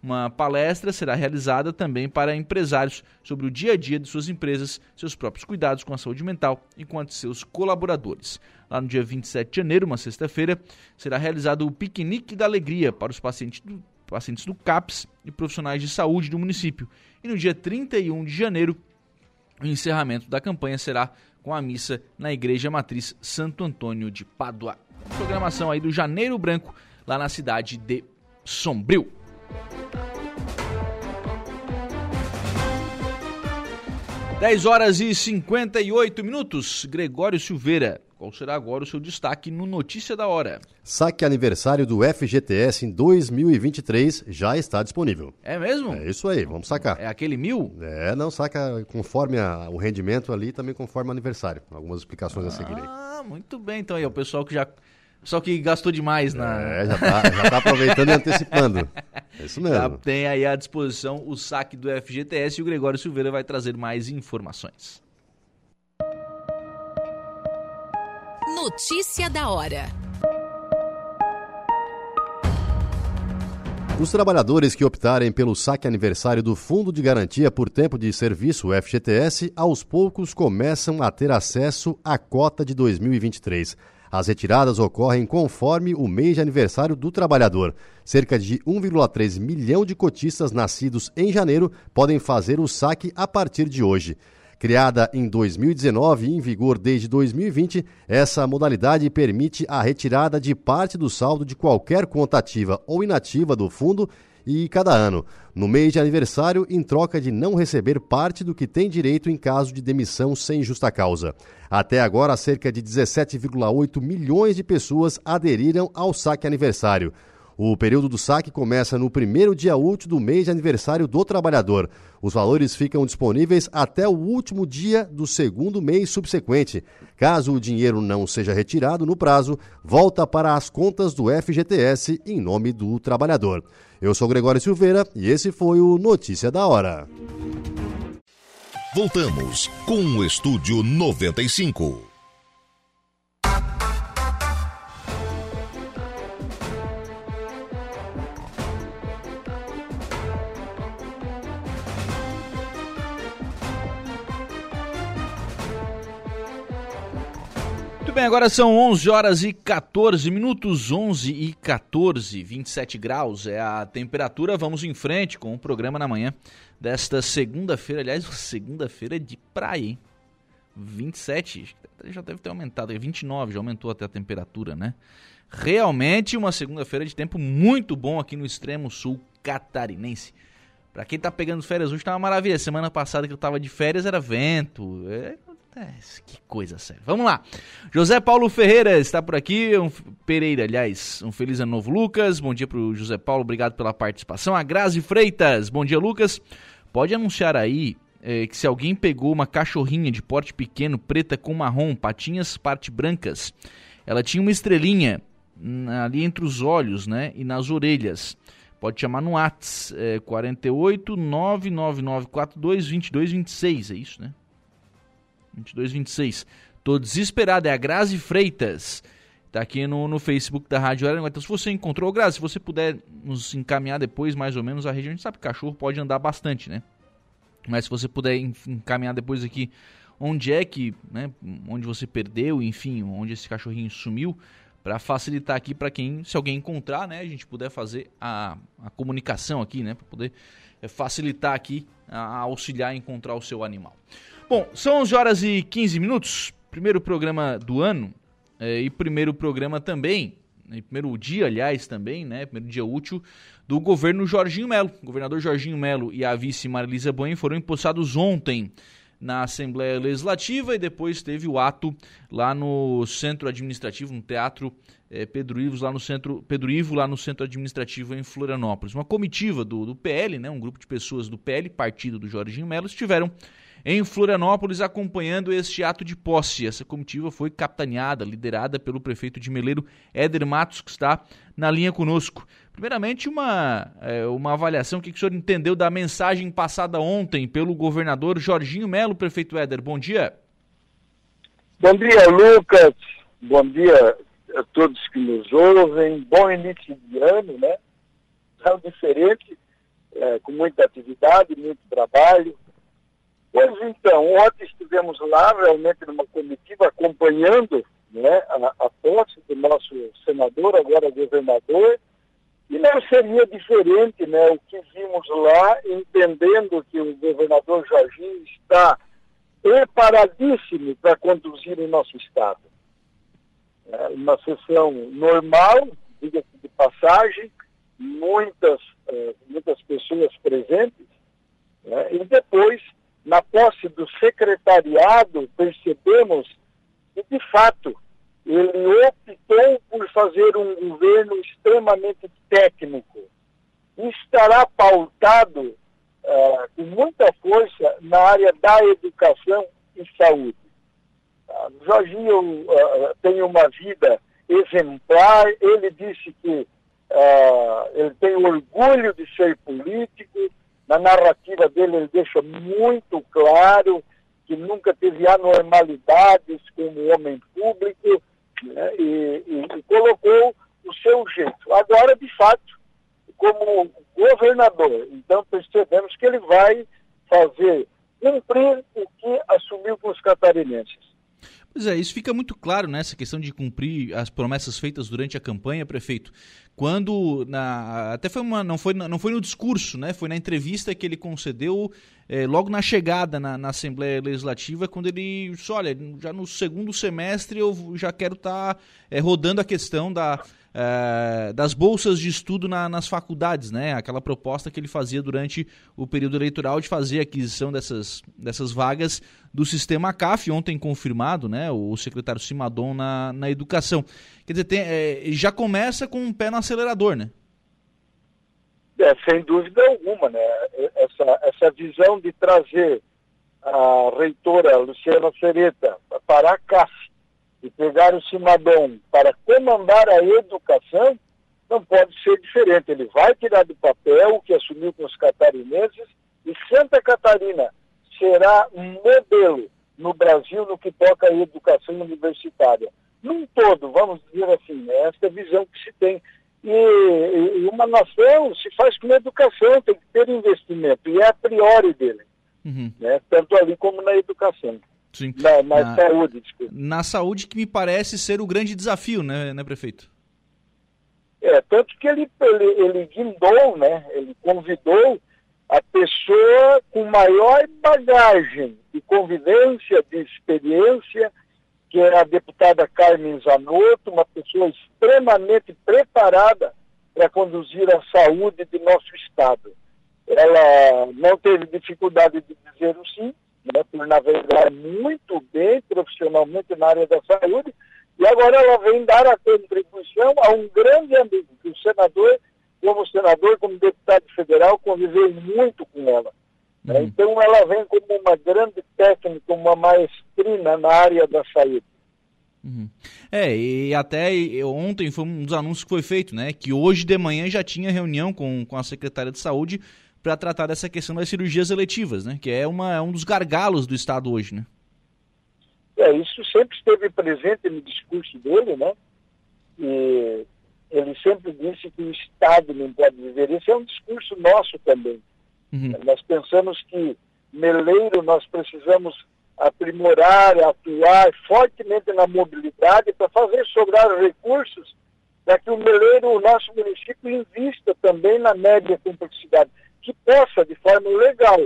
Uma palestra será realizada também para empresários sobre o dia a dia de suas empresas, seus próprios cuidados com a saúde mental enquanto seus colaboradores. Lá no dia 27 de janeiro, uma sexta-feira, será realizado o Piquenique da Alegria para os pacientes do, pacientes do CAPS e profissionais de saúde do município. E no dia 31 de janeiro, o encerramento da campanha será com a missa na Igreja Matriz Santo Antônio de Pádua. Programação aí do Janeiro Branco, lá na cidade de Sombrio. Dez horas e 58 minutos. Gregório Silveira, qual será agora o seu destaque no Notícia da Hora? Saque aniversário do FGTS em 2023 já está disponível. É mesmo? É isso aí, vamos sacar. É aquele mil? É, não, saca conforme a, o rendimento ali, também conforme o aniversário. Algumas explicações ah, a seguir aí. Ah, muito bem. Então aí, o pessoal que já. Só que gastou demais na. É, já tá, já tá aproveitando e antecipando. É isso mesmo. Já tem aí à disposição o saque do FGTS e o Gregório Silveira vai trazer mais informações. Notícia da hora. Os trabalhadores que optarem pelo saque aniversário do Fundo de Garantia por Tempo de Serviço, FGTS, aos poucos começam a ter acesso à cota de 2023. As retiradas ocorrem conforme o mês de aniversário do trabalhador. Cerca de 1,3 milhão de cotistas nascidos em janeiro podem fazer o saque a partir de hoje. Criada em 2019 e em vigor desde 2020, essa modalidade permite a retirada de parte do saldo de qualquer conta ativa ou inativa do fundo e cada ano, no mês de aniversário, em troca de não receber parte do que tem direito em caso de demissão sem justa causa. Até agora, cerca de 17,8 milhões de pessoas aderiram ao saque aniversário. O período do saque começa no primeiro dia útil do mês de aniversário do trabalhador. Os valores ficam disponíveis até o último dia do segundo mês subsequente. Caso o dinheiro não seja retirado no prazo, volta para as contas do FGTS em nome do trabalhador. Eu sou Gregório Silveira e esse foi o Notícia da Hora. Voltamos com o Estúdio 95. Bem, agora são 11 horas e 14 minutos, 11 e 14, 27 graus é a temperatura. Vamos em frente com o programa na manhã desta segunda-feira. Aliás, segunda-feira de praia, hein? 27, já deve ter aumentado, 29 já aumentou até a temperatura, né? Realmente uma segunda-feira de tempo muito bom aqui no extremo sul catarinense. Pra quem tá pegando férias hoje tá uma maravilha. Semana passada que eu tava de férias era vento. É, que coisa séria. Vamos lá. José Paulo Ferreira está por aqui. Um, Pereira, aliás. Um feliz ano novo, Lucas. Bom dia pro José Paulo. Obrigado pela participação. A Grazi Freitas. Bom dia, Lucas. Pode anunciar aí é, que se alguém pegou uma cachorrinha de porte pequeno, preta com marrom, patinhas parte brancas, ela tinha uma estrelinha ali entre os olhos, né, e nas orelhas. Pode chamar no Whats, é, 48 99942 2226, é isso, né? 2226. Tô desesperado, é a Grazi Freitas. Tá aqui no, no Facebook da Rádio Araranguá. Então, se você encontrou, Grazi, se você puder nos encaminhar depois, mais ou menos, a região, a gente sabe que cachorro pode andar bastante, né? Mas se você puder encaminhar depois aqui onde é que, né, onde você perdeu, enfim, onde esse cachorrinho sumiu, para facilitar aqui para quem, se alguém encontrar, né, a gente puder fazer a, a comunicação aqui, né, para poder é, facilitar aqui, a, a auxiliar a encontrar o seu animal. Bom, são 11 horas e 15 minutos, primeiro programa do ano é, e primeiro programa também, né, primeiro dia, aliás, também, né, primeiro dia útil do governo Jorginho Melo. O governador Jorginho Melo e a vice Marilisa Boen foram empossados ontem na Assembleia Legislativa e depois teve o ato lá no centro administrativo, no Teatro é, Pedro Ivo, lá no centro Pedro Ivo, lá no centro administrativo em Florianópolis. Uma comitiva do, do PL, né, um grupo de pessoas do PL, partido do Jorginho Melo, estiveram em Florianópolis acompanhando este ato de posse. Essa comitiva foi capitaneada, liderada pelo prefeito de Meleiro, Éder Matos, que está na linha conosco. Primeiramente, uma, é, uma avaliação, o que, o senhor entendeu da mensagem passada ontem pelo governador Jorginho Melo, prefeito Éder. Bom dia. Bom dia, Lucas. Bom dia a todos que nos ouvem. Bom início de ano, né? Ano diferente, é, com muita atividade, muito trabalho. Pois então, ontem estivemos lá realmente numa comitiva acompanhando né, a, a posse do nosso senador, agora governador, e não seria diferente né, o que vimos lá, entendendo que o governador Jorginho está preparadíssimo para conduzir o nosso Estado. É uma sessão normal, diga-se de passagem, muitas, é, muitas pessoas presentes, né, e depois na posse do secretariado, percebemos que, de fato, ele optou por fazer um governo extremamente técnico estará pautado uh, com muita força na área da educação e saúde. Uh, Jorginho uh, tem uma vida exemplar, ele disse que ele tem orgulho de ser político, na narrativa dele, ele deixa muito claro que nunca teve anormalidades como homem público né, e, e, e colocou o seu jeito. Agora, de fato, como governador. Então percebemos que ele vai fazer cumprir o que assumiu com os catarinenses. Pois é, isso fica muito claro nessa né, questão de cumprir as promessas feitas durante a campanha, prefeito. Quando na, até foi uma não foi não foi no discurso, né? Foi na entrevista que ele concedeu é, logo na chegada na, na, Assembleia Legislativa, quando ele disse, olha, já no segundo semestre eu já quero estar tá, é, rodando a questão da, é, das bolsas de estudo na, nas faculdades, né? Aquela proposta que ele fazia durante o período eleitoral de fazer a aquisição dessas, dessas vagas do sistema CAF, ontem confirmado, né? O secretário Simadon na, na educação. Quer dizer, tem, é, já começa com um pé no acelerador, né? É, sem dúvida alguma, né? Essa, essa visão de trazer a reitora Luciana Sereta para a CAF e pegar o Simadom para comandar a educação, não pode ser diferente. Ele vai tirar do papel o que assumiu com os catarinenses e Santa Catarina será um modelo no Brasil no que toca à educação universitária. Num todo, vamos dizer assim, é esta visão que se tem e, e, uma nação se faz com educação, tem que ter investimento, e é a priori dele, uhum. né? tanto ali como na educação. Sim. Na, saúde, desculpa. Na saúde que me parece ser o grande desafio, né, né prefeito? É, tanto que ele, ele, ele guindou, né, ele convidou a pessoa com maior bagagem de convivência, de experiência, que é a deputada Carmen Zanotto, uma pessoa extremamente preparada para conduzir a saúde de nosso Estado. Ela não teve dificuldade de dizer o sim, né, por navegar muito bem profissionalmente na área da saúde, e agora ela vem dar a contribuição a um grande amigo, que o senador, como senador, como deputado federal, conviveu muito com ela. Uhum. Então ela vem como uma grande técnica, uma maestrina na área da saúde. Uhum. É, e até ontem foi um dos anúncios que foi feito, né? Que hoje de manhã já tinha reunião com, com a secretária de saúde para tratar dessa questão das cirurgias eletivas, né? Que é, uma, é um dos gargalos do Estado hoje, né? É, isso sempre esteve presente no discurso dele, né? E ele sempre disse que o Estado não pode viver. Esse é um discurso nosso também. Uhum. Nós pensamos que Meleiro nós precisamos aprimorar, atuar fortemente na mobilidade para fazer sobrar recursos para que o Meleiro, o nosso município, invista também na média complexidade, que possa, de forma legal,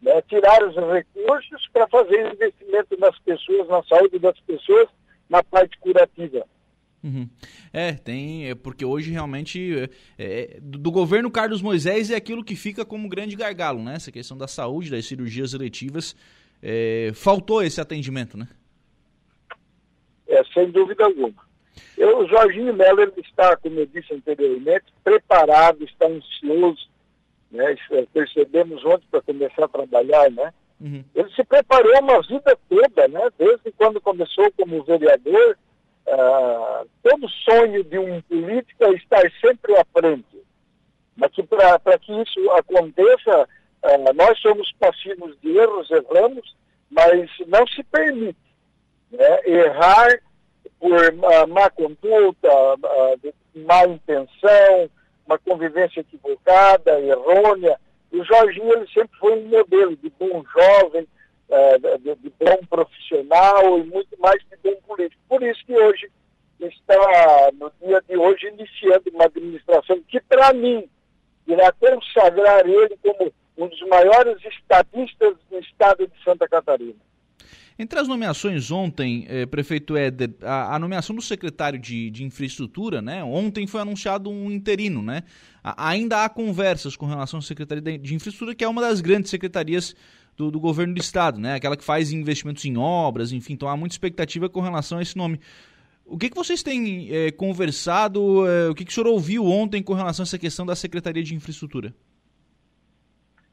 né, tirar os recursos para fazer investimento nas pessoas, na saúde das pessoas, na parte curativa. Uhum. É, tem, é porque hoje realmente é, é, do governo Carlos Moisés é aquilo que fica como grande gargalo, né? Essa questão da saúde, das cirurgias eletivas, é, faltou esse atendimento, né? É, sem dúvida alguma. Eu, o Jorginho Melo ele está, como eu disse anteriormente, preparado, está ansioso, né? É, percebemos ontem para começar a trabalhar, né? Uhum. Ele se preparou uma vida toda, né? Desde quando começou como vereador, uh, todo sonho de um político é estar sempre à frente. Mas para que isso aconteça, uh, nós somos passivos de erros, erramos, mas não se permite né, errar por uh, má conduta, má intenção, uma convivência equivocada, errônea. O Jorginho ele sempre foi um modelo de bom jovem, uh, de, de, bom profissional e muito mais de bom político. Por isso que hoje está, no dia de hoje, iniciando uma administração que, para mim, irá consagrar ele como um dos maiores estadistas do estado de Santa Catarina. Entre as nomeações ontem, eh, prefeito Éder, a, a, nomeação do secretário de, de infraestrutura, né? Ontem foi anunciado um interino, né? A, ainda há conversas com relação à Secretaria de, Infraestrutura, que é uma das grandes secretarias do, do, governo do estado, né? Aquela que faz investimentos em obras, enfim, então há muita expectativa com relação a esse nome. O que, que vocês têm eh, conversado, eh, o que, que o senhor ouviu ontem com relação a essa questão da Secretaria de Infraestrutura?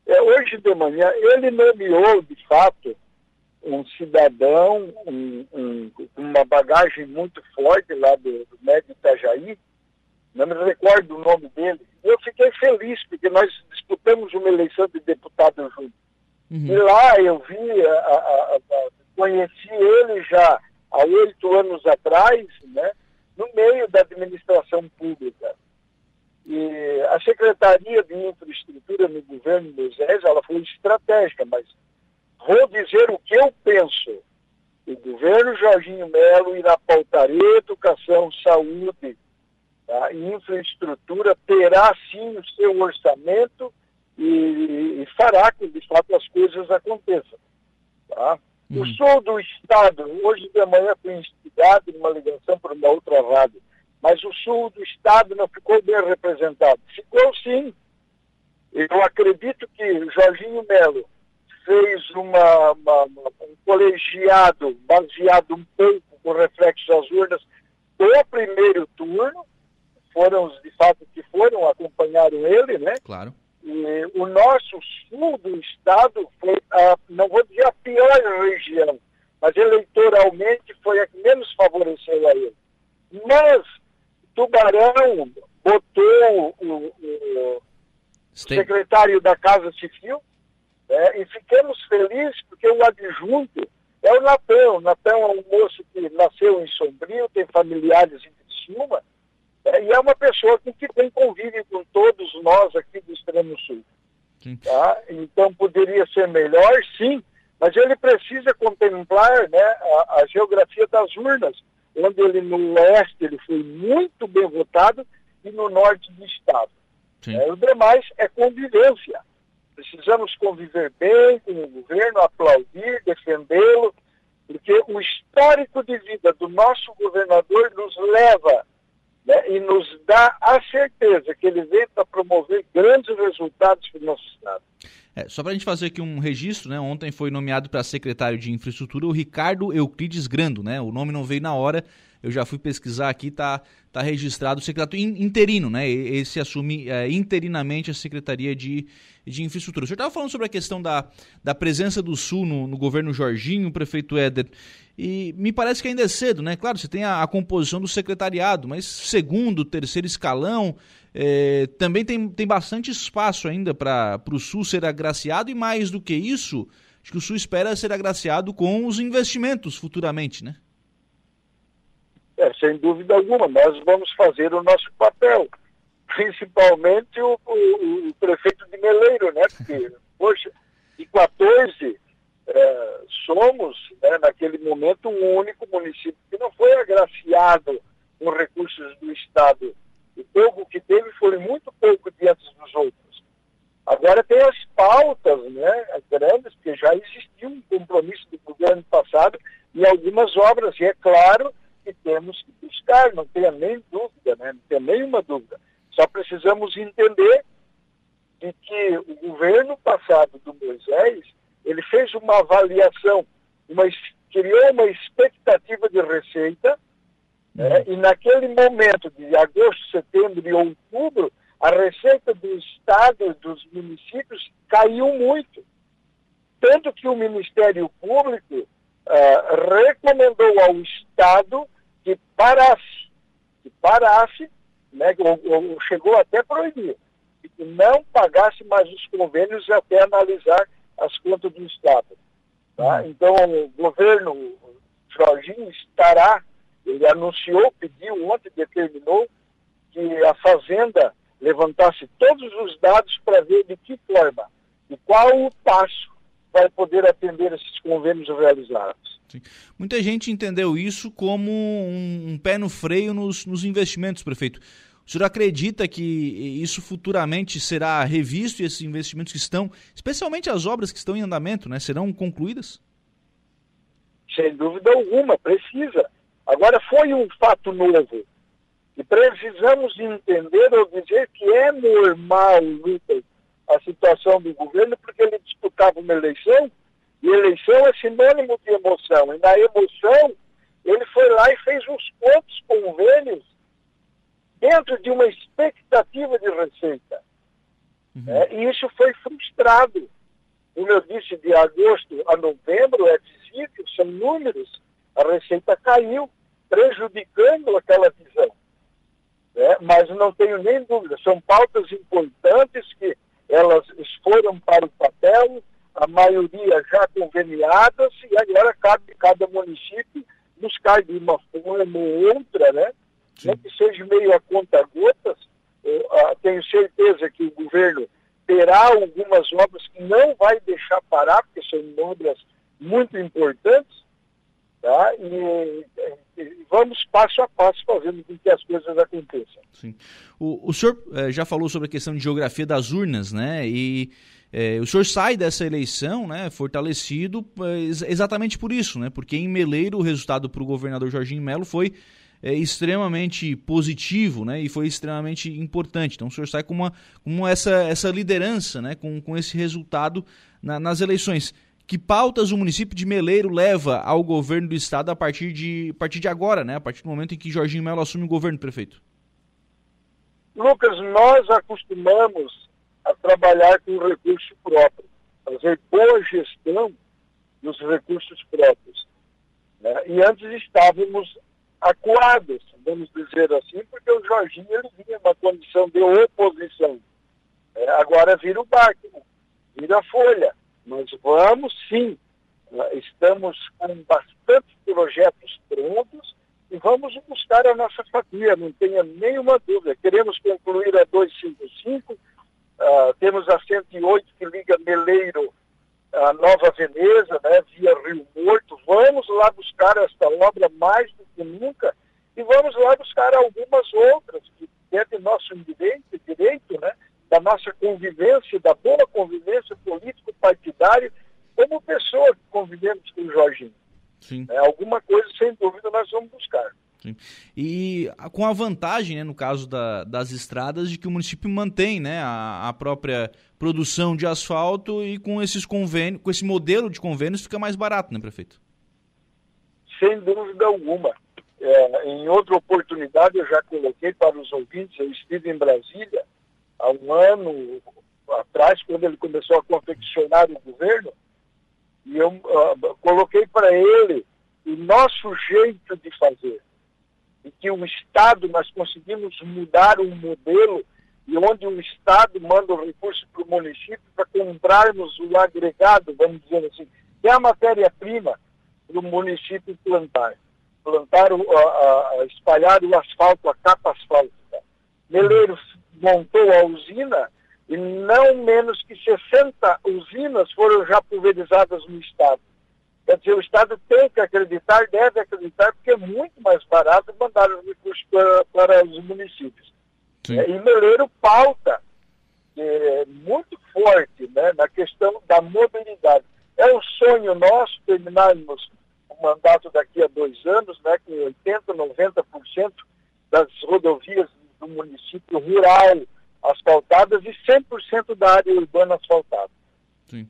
É, hoje de manhã, ele nomeou, de fato, um cidadão um, um, uma bagagem muito forte lá do, do médio Itajaí, não me recordo o nome dele. Eu fiquei feliz, porque nós disputamos uma eleição de deputado junto. Uhum. E lá eu vi, a, a, a, conheci ele já há oito anos atrás, né, no meio da administração pública. E a Secretaria de Infraestrutura no governo Moisés, ela foi estratégica, mas vou dizer o que eu penso. O governo Jorginho Melo irá pautar educação, saúde tá? e infraestrutura, terá sim o seu orçamento e, e fará que, de fato, as coisas aconteçam. Tá? O uhum. sul do estado, hoje de manhã fui instigado numa ligação por uma outra rádio, mas o sul do estado não ficou bem representado. Ficou sim. Eu acredito que Jorginho Melo fez uma, uma, um colegiado baseado um pouco com reflexos às urnas do primeiro turno, foram os de fato que foram, acompanharam ele, né? Claro. E o nosso sul do estado foi, a, não vou dizer a pior região, mas eleitoralmente foi a que menos favoreceu a ele. Mas Tubarão botou o, o, o secretário da Casa Civil é, e ficamos felizes porque o adjunto é o Natan. O Natan é um moço que nasceu em Sombrio, tem familiares em Criciúma, é, e é uma pessoa que, que tem convívio com todos nós aqui do Extremo Sul. Tá? Então poderia ser melhor, sim, mas ele precisa contemplar né, a, a geografia das urnas onde ele no oeste ele foi muito bem votado e no norte do estado. É, o demais é convivência. Precisamos conviver bem com o governo, aplaudir, defendê-lo, porque o histórico de vida do nosso governador nos leva né, e nos dá a certeza que ele veio para promover grandes resultados para o nosso Estado. É, só para a gente fazer aqui um registro, né? Ontem foi nomeado para secretário de infraestrutura o Ricardo Euclides Grando, né? O nome não veio na hora, eu já fui pesquisar aqui, tá, tá registrado o secretário interino, né? Esse assume é, interinamente a Secretaria de, de Infraestrutura. O senhor estava falando sobre a questão da, da presença do Sul no, no governo Jorginho, prefeito Éder. E me parece que ainda é cedo, né? Claro, você tem a, a composição do secretariado, mas segundo, terceiro escalão, é, também tem, tem bastante espaço ainda para o Sul ser agraciado e mais do que isso, acho que o Sul espera ser agraciado com os investimentos futuramente, né? É, sem dúvida alguma, nós vamos fazer o nosso papel, principalmente o, o, o prefeito de Meleiro, né? Porque, poxa, de 14 é, somos, né, naquele momento, um único município que não foi agraciado com recursos do Estado. O pouco que teve foi muito pouco diante dos outros. Agora tem as pautas né, grandes, porque já existiu um compromisso do governo passado em algumas obras, e é claro que temos que buscar, não tenha nem dúvida, né, não tenha nenhuma dúvida. Só precisamos entender de que o governo passado do Moisés ele fez uma avaliação, uma, criou uma expectativa de receita, né, uhum. e naquele momento de agosto, setembro e outubro, a receita do Estado, dos municípios, caiu muito. Tanto que o Ministério Público uh, recomendou ao Estado que parasse, que parasse, né, ou, ou chegou até proibir, que não pagasse mais os convênios até analisar as contas do Estado. Tá? Uhum. Então, o governo Jorginho estará, ele anunciou, pediu ontem, determinou que a Fazenda levantasse todos os dados para ver de que forma e qual o passo para poder atender esses convênios realizados. Sim. Muita gente entendeu isso como um, um pé no freio nos, nos investimentos, prefeito. O senhor acredita que isso futuramente será revisto e esses investimentos que estão, especialmente as obras que estão em andamento, né, serão concluídas? Sem dúvida alguma, precisa. Agora, foi um fato novo. E precisamos entender ou dizer que é normal, Lucas, a situação do governo, porque ele disputava uma eleição, e eleição é sinônimo de emoção. E na emoção, ele foi lá e fez uns quantos convênios dentro de uma expectativa de receita. Uhum. É, e isso foi frustrado. Como eu disse, de agosto a novembro é visível, são números, a receita caiu, prejudicando aquela visão. É, mas não tenho nem dúvida, são pautas importantes que elas foram para o papel, a maioria já conveniadas, e agora cabe cada município buscar de uma forma ou outra, né? né, que seja meio a conta gotas, uh, tenho certeza que o governo terá algumas obras que não vai deixar parar, porque são obras muito importantes, tá? e, e vamos passo a passo fazendo com que as coisas aconteçam. Sim. O, o senhor eh, já falou sobre a questão de geografia das urnas, né? E eh, o senhor sai dessa eleição, né, fortalecido eh, exatamente por isso, né? Porque em Meleiro o resultado para o governador Jorginho Melo foi é, extremamente positivo né, e foi extremamente importante. Então o senhor sai com, uma, com essa, essa liderança, né, com, com esse resultado na, nas eleições. Que pautas o município de Meleiro leva ao governo do estado a partir de, a partir de agora, né, a partir do momento em que Jorginho Melo assume o governo, prefeito? Lucas, nós acostumamos a trabalhar com recurso próprio, fazer boa gestão dos recursos próprios. Né? E antes estávamos acuados, vamos dizer assim, porque o Jorginho ele vinha uma condição de oposição. É, agora vira o barco, vira a folha. Nós vamos sim, né, estamos com bastante projetos prontos e vamos buscar a nossa fatia, não tenha nenhuma dúvida. Queremos concluir a 255, uh, ah, temos a 108 que liga Meleiro a Nova Veneza, né, via Rio Morto. Vamos lá buscar esta obra mais do que nunca e vamos lá buscar algumas outras que é de nosso direito, direito né, da nossa convivência, da boa convivência político-partidária, como pessoa que convivemos com o Jorginho. Sim. É, alguma coisa, sem dúvida, nós vamos buscar. Sim. E com a vantagem, né, no caso da, das estradas, de que o município mantém né, a, a, própria produção de asfalto e com esses convênios, com esse modelo de convênios fica mais barato, né, prefeito? Sem dúvida alguma. É, em outra oportunidade eu já coloquei para os ouvintes, eu estive em Brasília há um ano atrás, quando ele começou a confeccionar o governo, e eu uh, coloquei para ele o nosso jeito de fazer em que o Estado, nós conseguimos mudar um modelo e onde o Estado manda o recurso para o município para comprarmos o agregado, vamos dizer assim, que é a matéria-prima para o município plantar. Plantar, o, a, a, espalhar o asfalto, a capa asfáltica. Meleiros montou a usina e não menos que 60 usinas foram já pulverizadas no Estado. Quer dizer, o Estado tem que acreditar, deve acreditar, porque é muito mais barato mandar os recursos para, para os municípios. É, e Meleiro pauta é, muito forte né, na questão da mobilidade. É um sonho nosso terminarmos o mandato daqui a dois anos, né, com 80%, 90% das rodovias do município rural asfaltadas e 100% da área urbana asfaltada. Sim.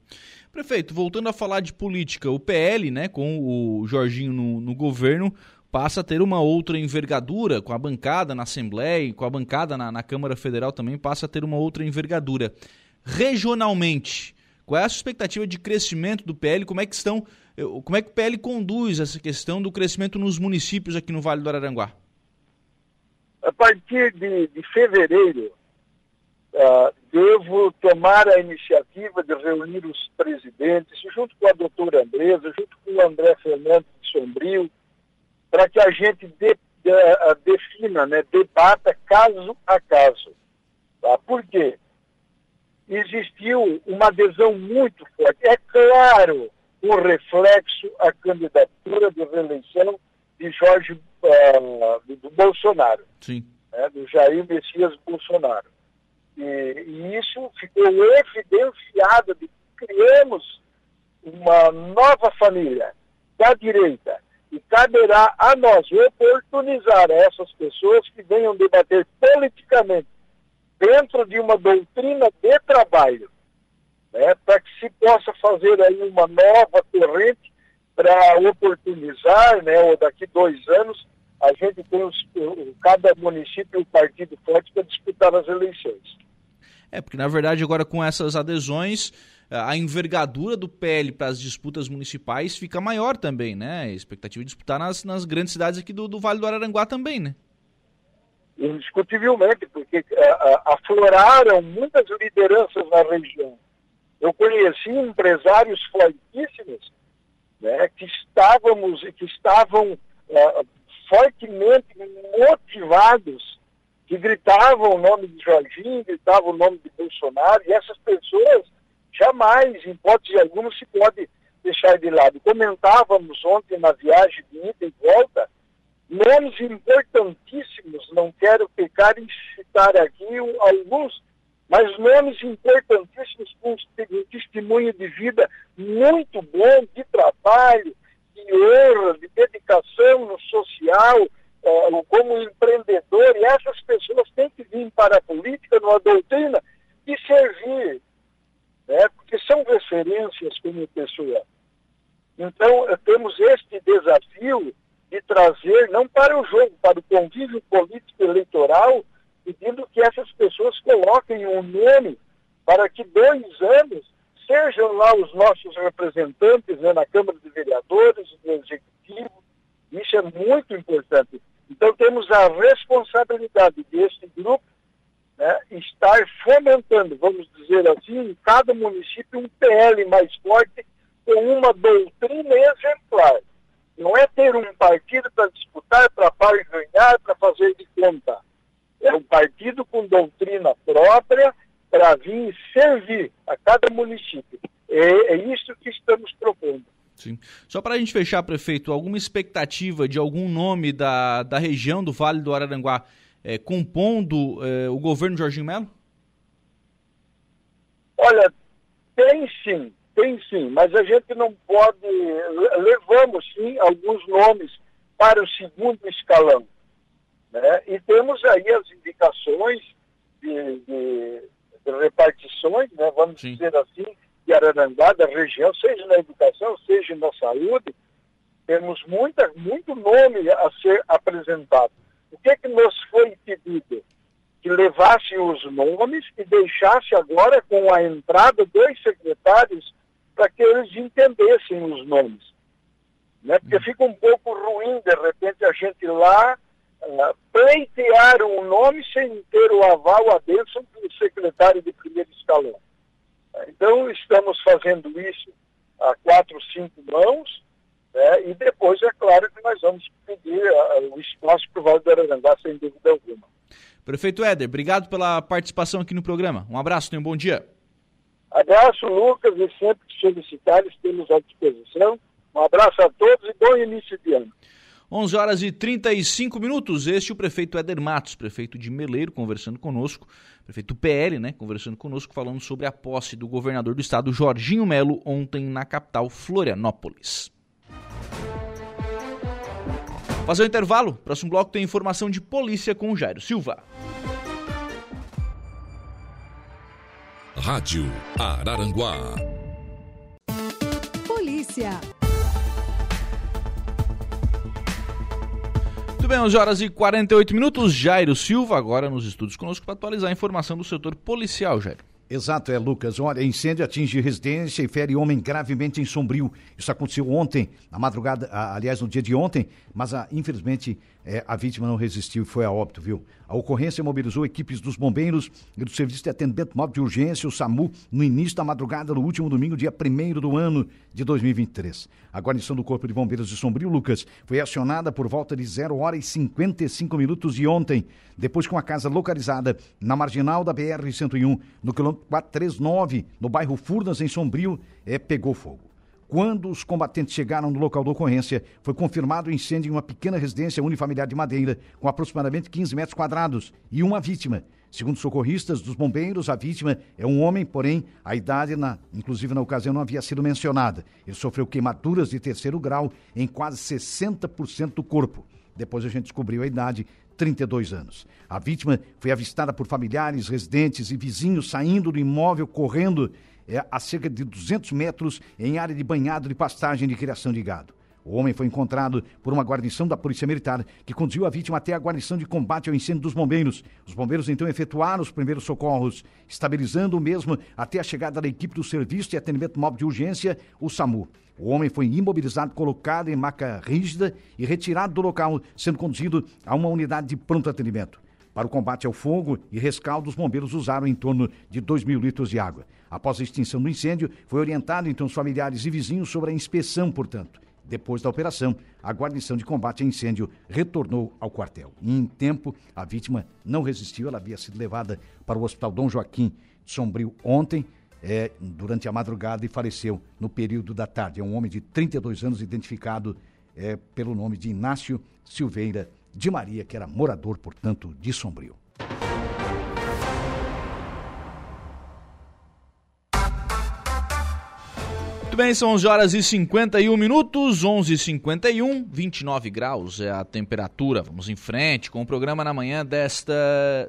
Prefeito, voltando a falar de política, o PL, né, com o Jorginho no, no governo, passa a ter uma outra envergadura, com a bancada na Assembleia, com a bancada na, na, Câmara Federal também passa a ter uma outra envergadura. Regionalmente, qual é a expectativa de crescimento do PL? Como é que estão, eh, como é que o PL conduz essa questão do crescimento nos municípios aqui no Vale do Araranguá? A partir de, de fevereiro, uh, devo tomar a iniciativa de reunir os presidentes, junto com a doutora Andresa, junto com o André Fernandes de Sombrio, para que a gente de, de, uh, defina, né, debata caso a caso. Tá? Por quê? Existiu uma adesão muito forte. É claro, um reflexo à candidatura de reeleição de Jorge uh, do, Bolsonaro, né, do Jair Messias Bolsonaro. E, e isso ficou evidenciado de que criamos uma nova família da direita e caberá a nós oportunizar essas pessoas que venham debater politicamente dentro de uma doutrina de trabalho, né, para que se possa fazer aí uma nova corrente para oportunizar, né, ou daqui dois anos, a gente tem os, cada município um partido forte para disputar as eleições. É, porque na verdade agora com essas adesões, a envergadura do PL para as disputas municipais fica maior também, né? A expectativa de disputar nas, nas grandes cidades aqui do, do Vale do Araranguá também, né? Indiscutivelmente, porque uh, afloraram muitas lideranças na região. Eu conheci empresários fortíssimos né, que estávamos que estavam uh, fortemente motivados que gritavam o nome de Jorginho, gritavam o nome de Bolsonaro, e essas pessoas jamais, em hipótese alguma, se pode deixar de lado. Comentávamos ontem na viagem de ida e volta, nomes importantíssimos, não quero pecar em citar aqui alguns, mas nomes importantíssimos com um testemunho de vida muito bom, de trabalho, de honra, de dedicação no social, como empreendedor, e essas pessoas têm que vir para a política, numa doutrina, e servir, né? porque são referências como pessoa. Então, temos este desafio de trazer, não para o jogo, para o convívio político eleitoral, pedindo que essas pessoas coloquem um nome para que dois anos sejam lá os nossos representantes né, na Câmara de Vereadores, no Executivo. Isso é muito importante. Então, temos a responsabilidade deste grupo né, estar fomentando, vamos dizer assim, em cada município um PL mais forte com uma doutrina exemplar. Não é ter um partido para disputar, para ganhar, para fazer de conta. É um partido com doutrina própria para vir servir a cada município. É, é isso que estamos propondo. Sim. Só para a gente fechar, prefeito, alguma expectativa de algum nome da, da região do Vale do Araranguá é, compondo é, o governo Jorginho Melo? Olha, tem sim, tem sim, mas a gente não pode. Levamos sim alguns nomes para o segundo escalão. Né? E temos aí as indicações de, de, de repartições, né? vamos sim. dizer assim, de Araranguá, da região, seja na educação, seja na saúde, temos muita, muito nome a ser apresentado. O que, é que nos foi pedido? Que levasse os nomes e deixasse agora com a entrada dois secretários para que eles entendessem os nomes. Né? Porque hum. fica um pouco ruim, de repente, a gente lá uh, pleitear um nome sem ter o aval, a bênção do secretário de primeiro escalão. Então, estamos fazendo isso a quatro, cinco mãos, né? e depois, é claro, que nós vamos pedir uh, o espaço para o Vale do Ararandá, sem dúvida alguma. Prefeito Éder, obrigado pela participação aqui no programa. Um abraço, tenha um bom dia. Abraço, Lucas, e sempre que solicitares, temos à disposição. Um abraço a todos e bom início de ano. 11 horas e 35 minutos. Este é o prefeito Éder Matos, prefeito de Meleiro, conversando conosco prefeito PL, né, conversando conosco, falando sobre a posse do governador do estado, Jorginho Melo, ontem na capital, Florianópolis. Fazer o um intervalo. Próximo bloco tem informação de polícia com o Jairo Silva. Rádio Araranguá. Polícia. Bem, 11 horas e 48 minutos. Jairo Silva, agora nos estúdios conosco para atualizar a informação do setor policial, Jairo. Exato, é, Lucas. Olha, incêndio atinge residência e fere homem gravemente em Sombrio. Isso aconteceu ontem, na madrugada, aliás, no dia de ontem, mas ah, infelizmente é, a vítima não resistiu e foi a óbito, viu? A ocorrência mobilizou equipes dos bombeiros e do Serviço de Atendimento Móvel de Urgência, o SAMU, no início da madrugada do último domingo, dia 1 do ano de 2023. A guarnição do Corpo de Bombeiros de Sombrio, Lucas, foi acionada por volta de 0 hora e 55 minutos de ontem, depois com a casa localizada na marginal da BR-101, no quilômetro 439, no bairro Furnas, em Sombrio, é, pegou fogo. Quando os combatentes chegaram no local da ocorrência, foi confirmado o incêndio em uma pequena residência unifamiliar de madeira, com aproximadamente 15 metros quadrados, e uma vítima. Segundo socorristas dos bombeiros, a vítima é um homem, porém, a idade, na, inclusive na ocasião, não havia sido mencionada. Ele sofreu queimaduras de terceiro grau em quase 60% do corpo. Depois a gente descobriu a idade, 32 anos. A vítima foi avistada por familiares, residentes e vizinhos saindo do imóvel correndo é, a cerca de 200 metros em área de banhado de pastagem de criação de gado. O homem foi encontrado por uma guarnição da Polícia Militar, que conduziu a vítima até a guarnição de combate ao incêndio dos bombeiros. Os bombeiros então efetuaram os primeiros socorros, estabilizando o mesmo até a chegada da equipe do Serviço de Atendimento Móvel de Urgência, o SAMU. O homem foi imobilizado, colocado em maca rígida e retirado do local, sendo conduzido a uma unidade de pronto atendimento. Para o combate ao fogo e rescaldo, os bombeiros usaram em torno de 2 mil litros de água. Após a extinção do incêndio, foi orientado então os familiares e vizinhos sobre a inspeção, portanto, Depois da operação, a guarnição de combate a incêndio retornou ao quartel. Em tempo, a vítima não resistiu, ela havia sido levada para o Hospital Dom Joaquim Sombrio ontem, é, durante a madrugada, e faleceu no período da tarde. É um homem de 32 anos, identificado é, pelo nome de Inácio Silveira de Maria, que era morador, portanto, de Sombrio. Bem, são 11 horas e 51 minutos, 11 h 51 29 graus é a temperatura. Vamos em frente com o programa na manhã desta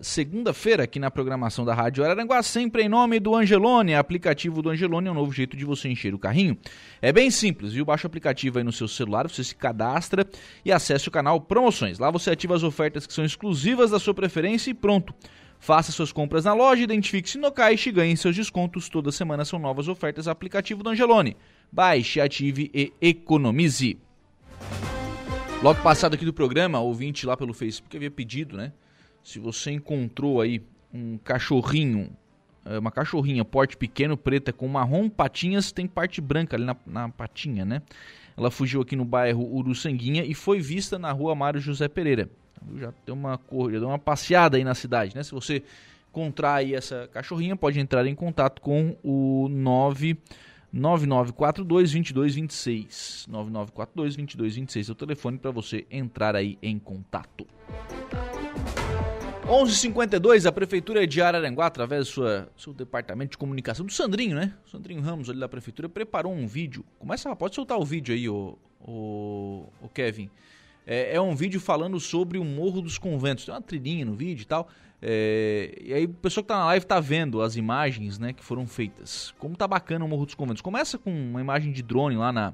segunda-feira aqui na programação da Rádio Araranguá, sempre em nome do Angelone. Aplicativo do Angelone é um novo jeito de você encher o carrinho. É bem simples, viu? Baixa o aplicativo aí no seu celular, você se cadastra e acesse o canal Promoções. Lá você ativa as ofertas que são exclusivas da sua preferência e pronto. Faça suas compras na loja, identifique-se no caixa e ganhe seus descontos. Toda semana são novas ofertas aplicativo do Angelone. Baixe, ative e economize. Logo passado aqui do programa, ouvinte lá pelo Facebook havia pedido, né? Se você encontrou aí um cachorrinho, é, uma cachorrinha porte pequeno, preta, com marrom, patinhas, tem parte branca ali na, na patinha, né? Ela fugiu aqui no bairro Uruçanguinha e foi vista na rua Mário José Pereira. Já deu uma cor, já deu uma passeada aí na cidade, né? Se você encontrar essa cachorrinha, pode entrar em contato com o 9 9942 2226. 9942 2226 é o telefone para você entrar aí em contato. 11:52 a prefeitura de Araranguá através do seu departamento de comunicação do Sandrinho, né? O Sandrinho Ramos ali da prefeitura preparou um vídeo. Começa, pode soltar o vídeo aí, o, o, o Kevin é, é um vídeo falando sobre o Morro dos Conventos. Tem uma trilhinha no vídeo e tal. É, e aí o pessoal que tá na live tá vendo as imagens né, que foram feitas. Como tá bacana o Morro dos Conventos. Começa com uma imagem de drone lá na,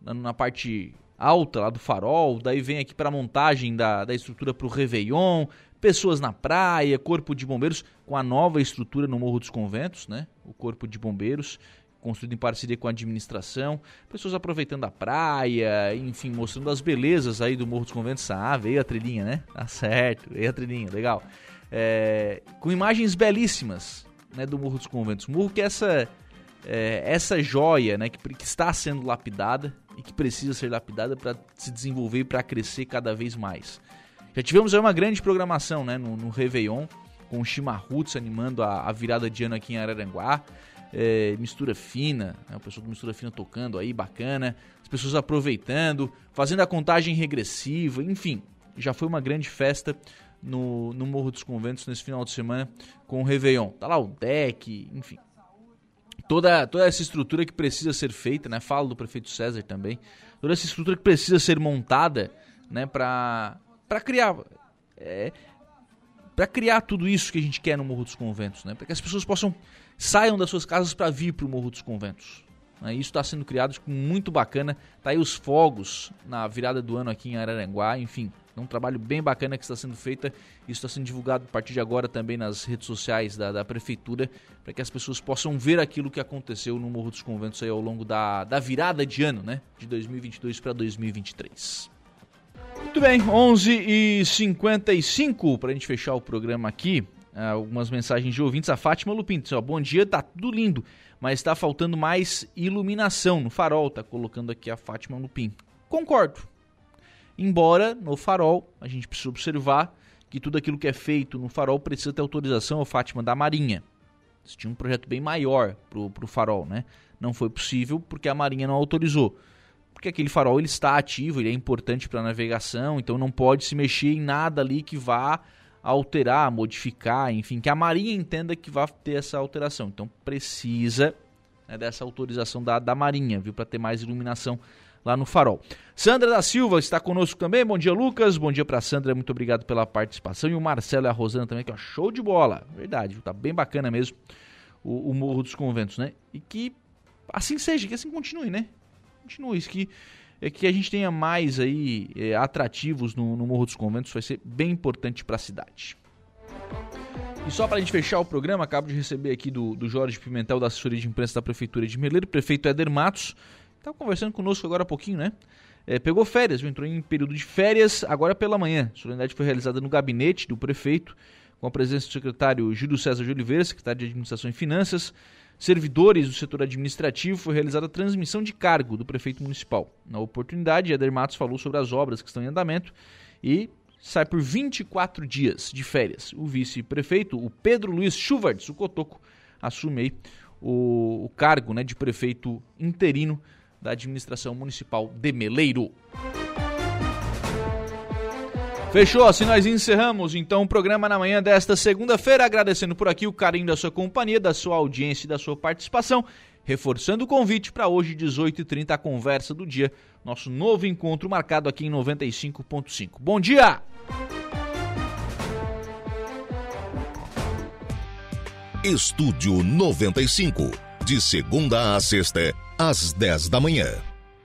na, na parte alta lá do farol, daí vem aqui para montagem da, da estrutura para o Réveillon, pessoas na praia, corpo de bombeiros com a nova estrutura no Morro dos Conventos, né? O corpo de bombeiros construído em parceria com a administração, pessoas aproveitando a praia, enfim, mostrando as belezas aí do Morro dos Conventos. Ah, veio a trilhinha, né? Tá certo, veio a trilhinha, legal. É, com imagens belíssimas né, do Morro dos Conventos. Morro que é essa, é, essa joia né, que, que está sendo lapidada e que precisa ser lapidada para se desenvolver e para crescer cada vez mais. Já tivemos aí uma grande programação né, no, no Réveillon, com o Chimarruts animando a, a virada de ano aqui em Araranguá é, mistura fina, né? o pessoal do mistura fina tocando aí, bacana, as pessoas aproveitando, fazendo a contagem regressiva, enfim, já foi uma grande festa no, no Morro dos Conventos nesse final de semana com o Réveillon. Tá lá o deck, enfim. Toda, toda essa estrutura que precisa ser feita, né? Falo do prefeito César também. Toda essa estrutura que precisa ser montada, né? Para criar. É, para criar tudo isso que a gente quer no Morro dos Conventos, né? Para que as pessoas possam saiam das suas casas para vir para o Morro dos Conventos. Né? Isso está sendo criado muito bacana. Tá aí os fogos na virada do ano aqui em Araranguá, enfim, é um trabalho bem bacana que está sendo feito. Isso está sendo divulgado a partir de agora também nas redes sociais da, da prefeitura, para que as pessoas possam ver aquilo que aconteceu no Morro dos Conventos aí ao longo da, da virada de ano, né? De 2022 para 2023. Muito bem, 11h55 para a gente fechar o programa aqui. Ah, algumas mensagens de ouvintes. A Fátima Lupin disse, ó, bom dia, tá tudo lindo, mas está faltando mais iluminação no farol, tá colocando aqui a Fátima Lupin. Concordo. Embora no farol a gente precisa observar que tudo aquilo que é feito no farol precisa ter autorização, a Fátima, da Marinha. Eles tinham um projeto bem maior pro, pro farol, né? Não foi possível porque a Marinha não autorizou. Porque aquele farol ele está ativo, ele é importante para navegação, então não pode se mexer em nada ali que vá alterar, modificar, enfim, que a Marinha entenda que vai ter essa alteração. Então precisa né, dessa autorização da, da Marinha, viu, para ter mais iluminação lá no farol. Sandra da Silva está conosco também. Bom dia, Lucas. Bom dia para Sandra. Muito obrigado pela participação. E o Marcelo e a Rosana também, que é show de bola. Verdade, tá bem bacana mesmo o, o Morro dos Conventos, né? E que assim seja, que assim continue, né? Continue, isso que é que a gente tenha mais aí é, atrativos no, no, Morro dos Conventos, vai ser bem importante para a cidade. E só para a gente fechar o programa, acabo de receber aqui do, do Jorge Pimentel, da assessoria de imprensa da Prefeitura de Meleiro, prefeito Éder Matos, estava conversando conosco agora há pouquinho, né? É, pegou férias, entrou em período de férias agora pela manhã. A solenidade foi realizada no gabinete do prefeito, com a presença do secretário Júlio César de Oliveira, secretário de Administração e Finanças, servidores do setor administrativo foi realizada a transmissão de cargo do prefeito municipal. Na oportunidade, Eder Matos falou sobre as obras que estão em andamento e sai por 24 dias de férias. O vice-prefeito, o Pedro Luiz Chuvardes, o Cotoco, assume aí o, o cargo né, de prefeito interino da administração municipal de Meleiro. Fechou, assim nós encerramos então o programa na manhã desta segunda-feira, agradecendo por aqui o carinho da sua companhia, da sua audiência e da sua participação, reforçando o convite para hoje, 18h30, a conversa do dia, nosso novo encontro marcado aqui em 95.5. Bom dia! Estúdio 95, de segunda a sexta, às 10 da manhã.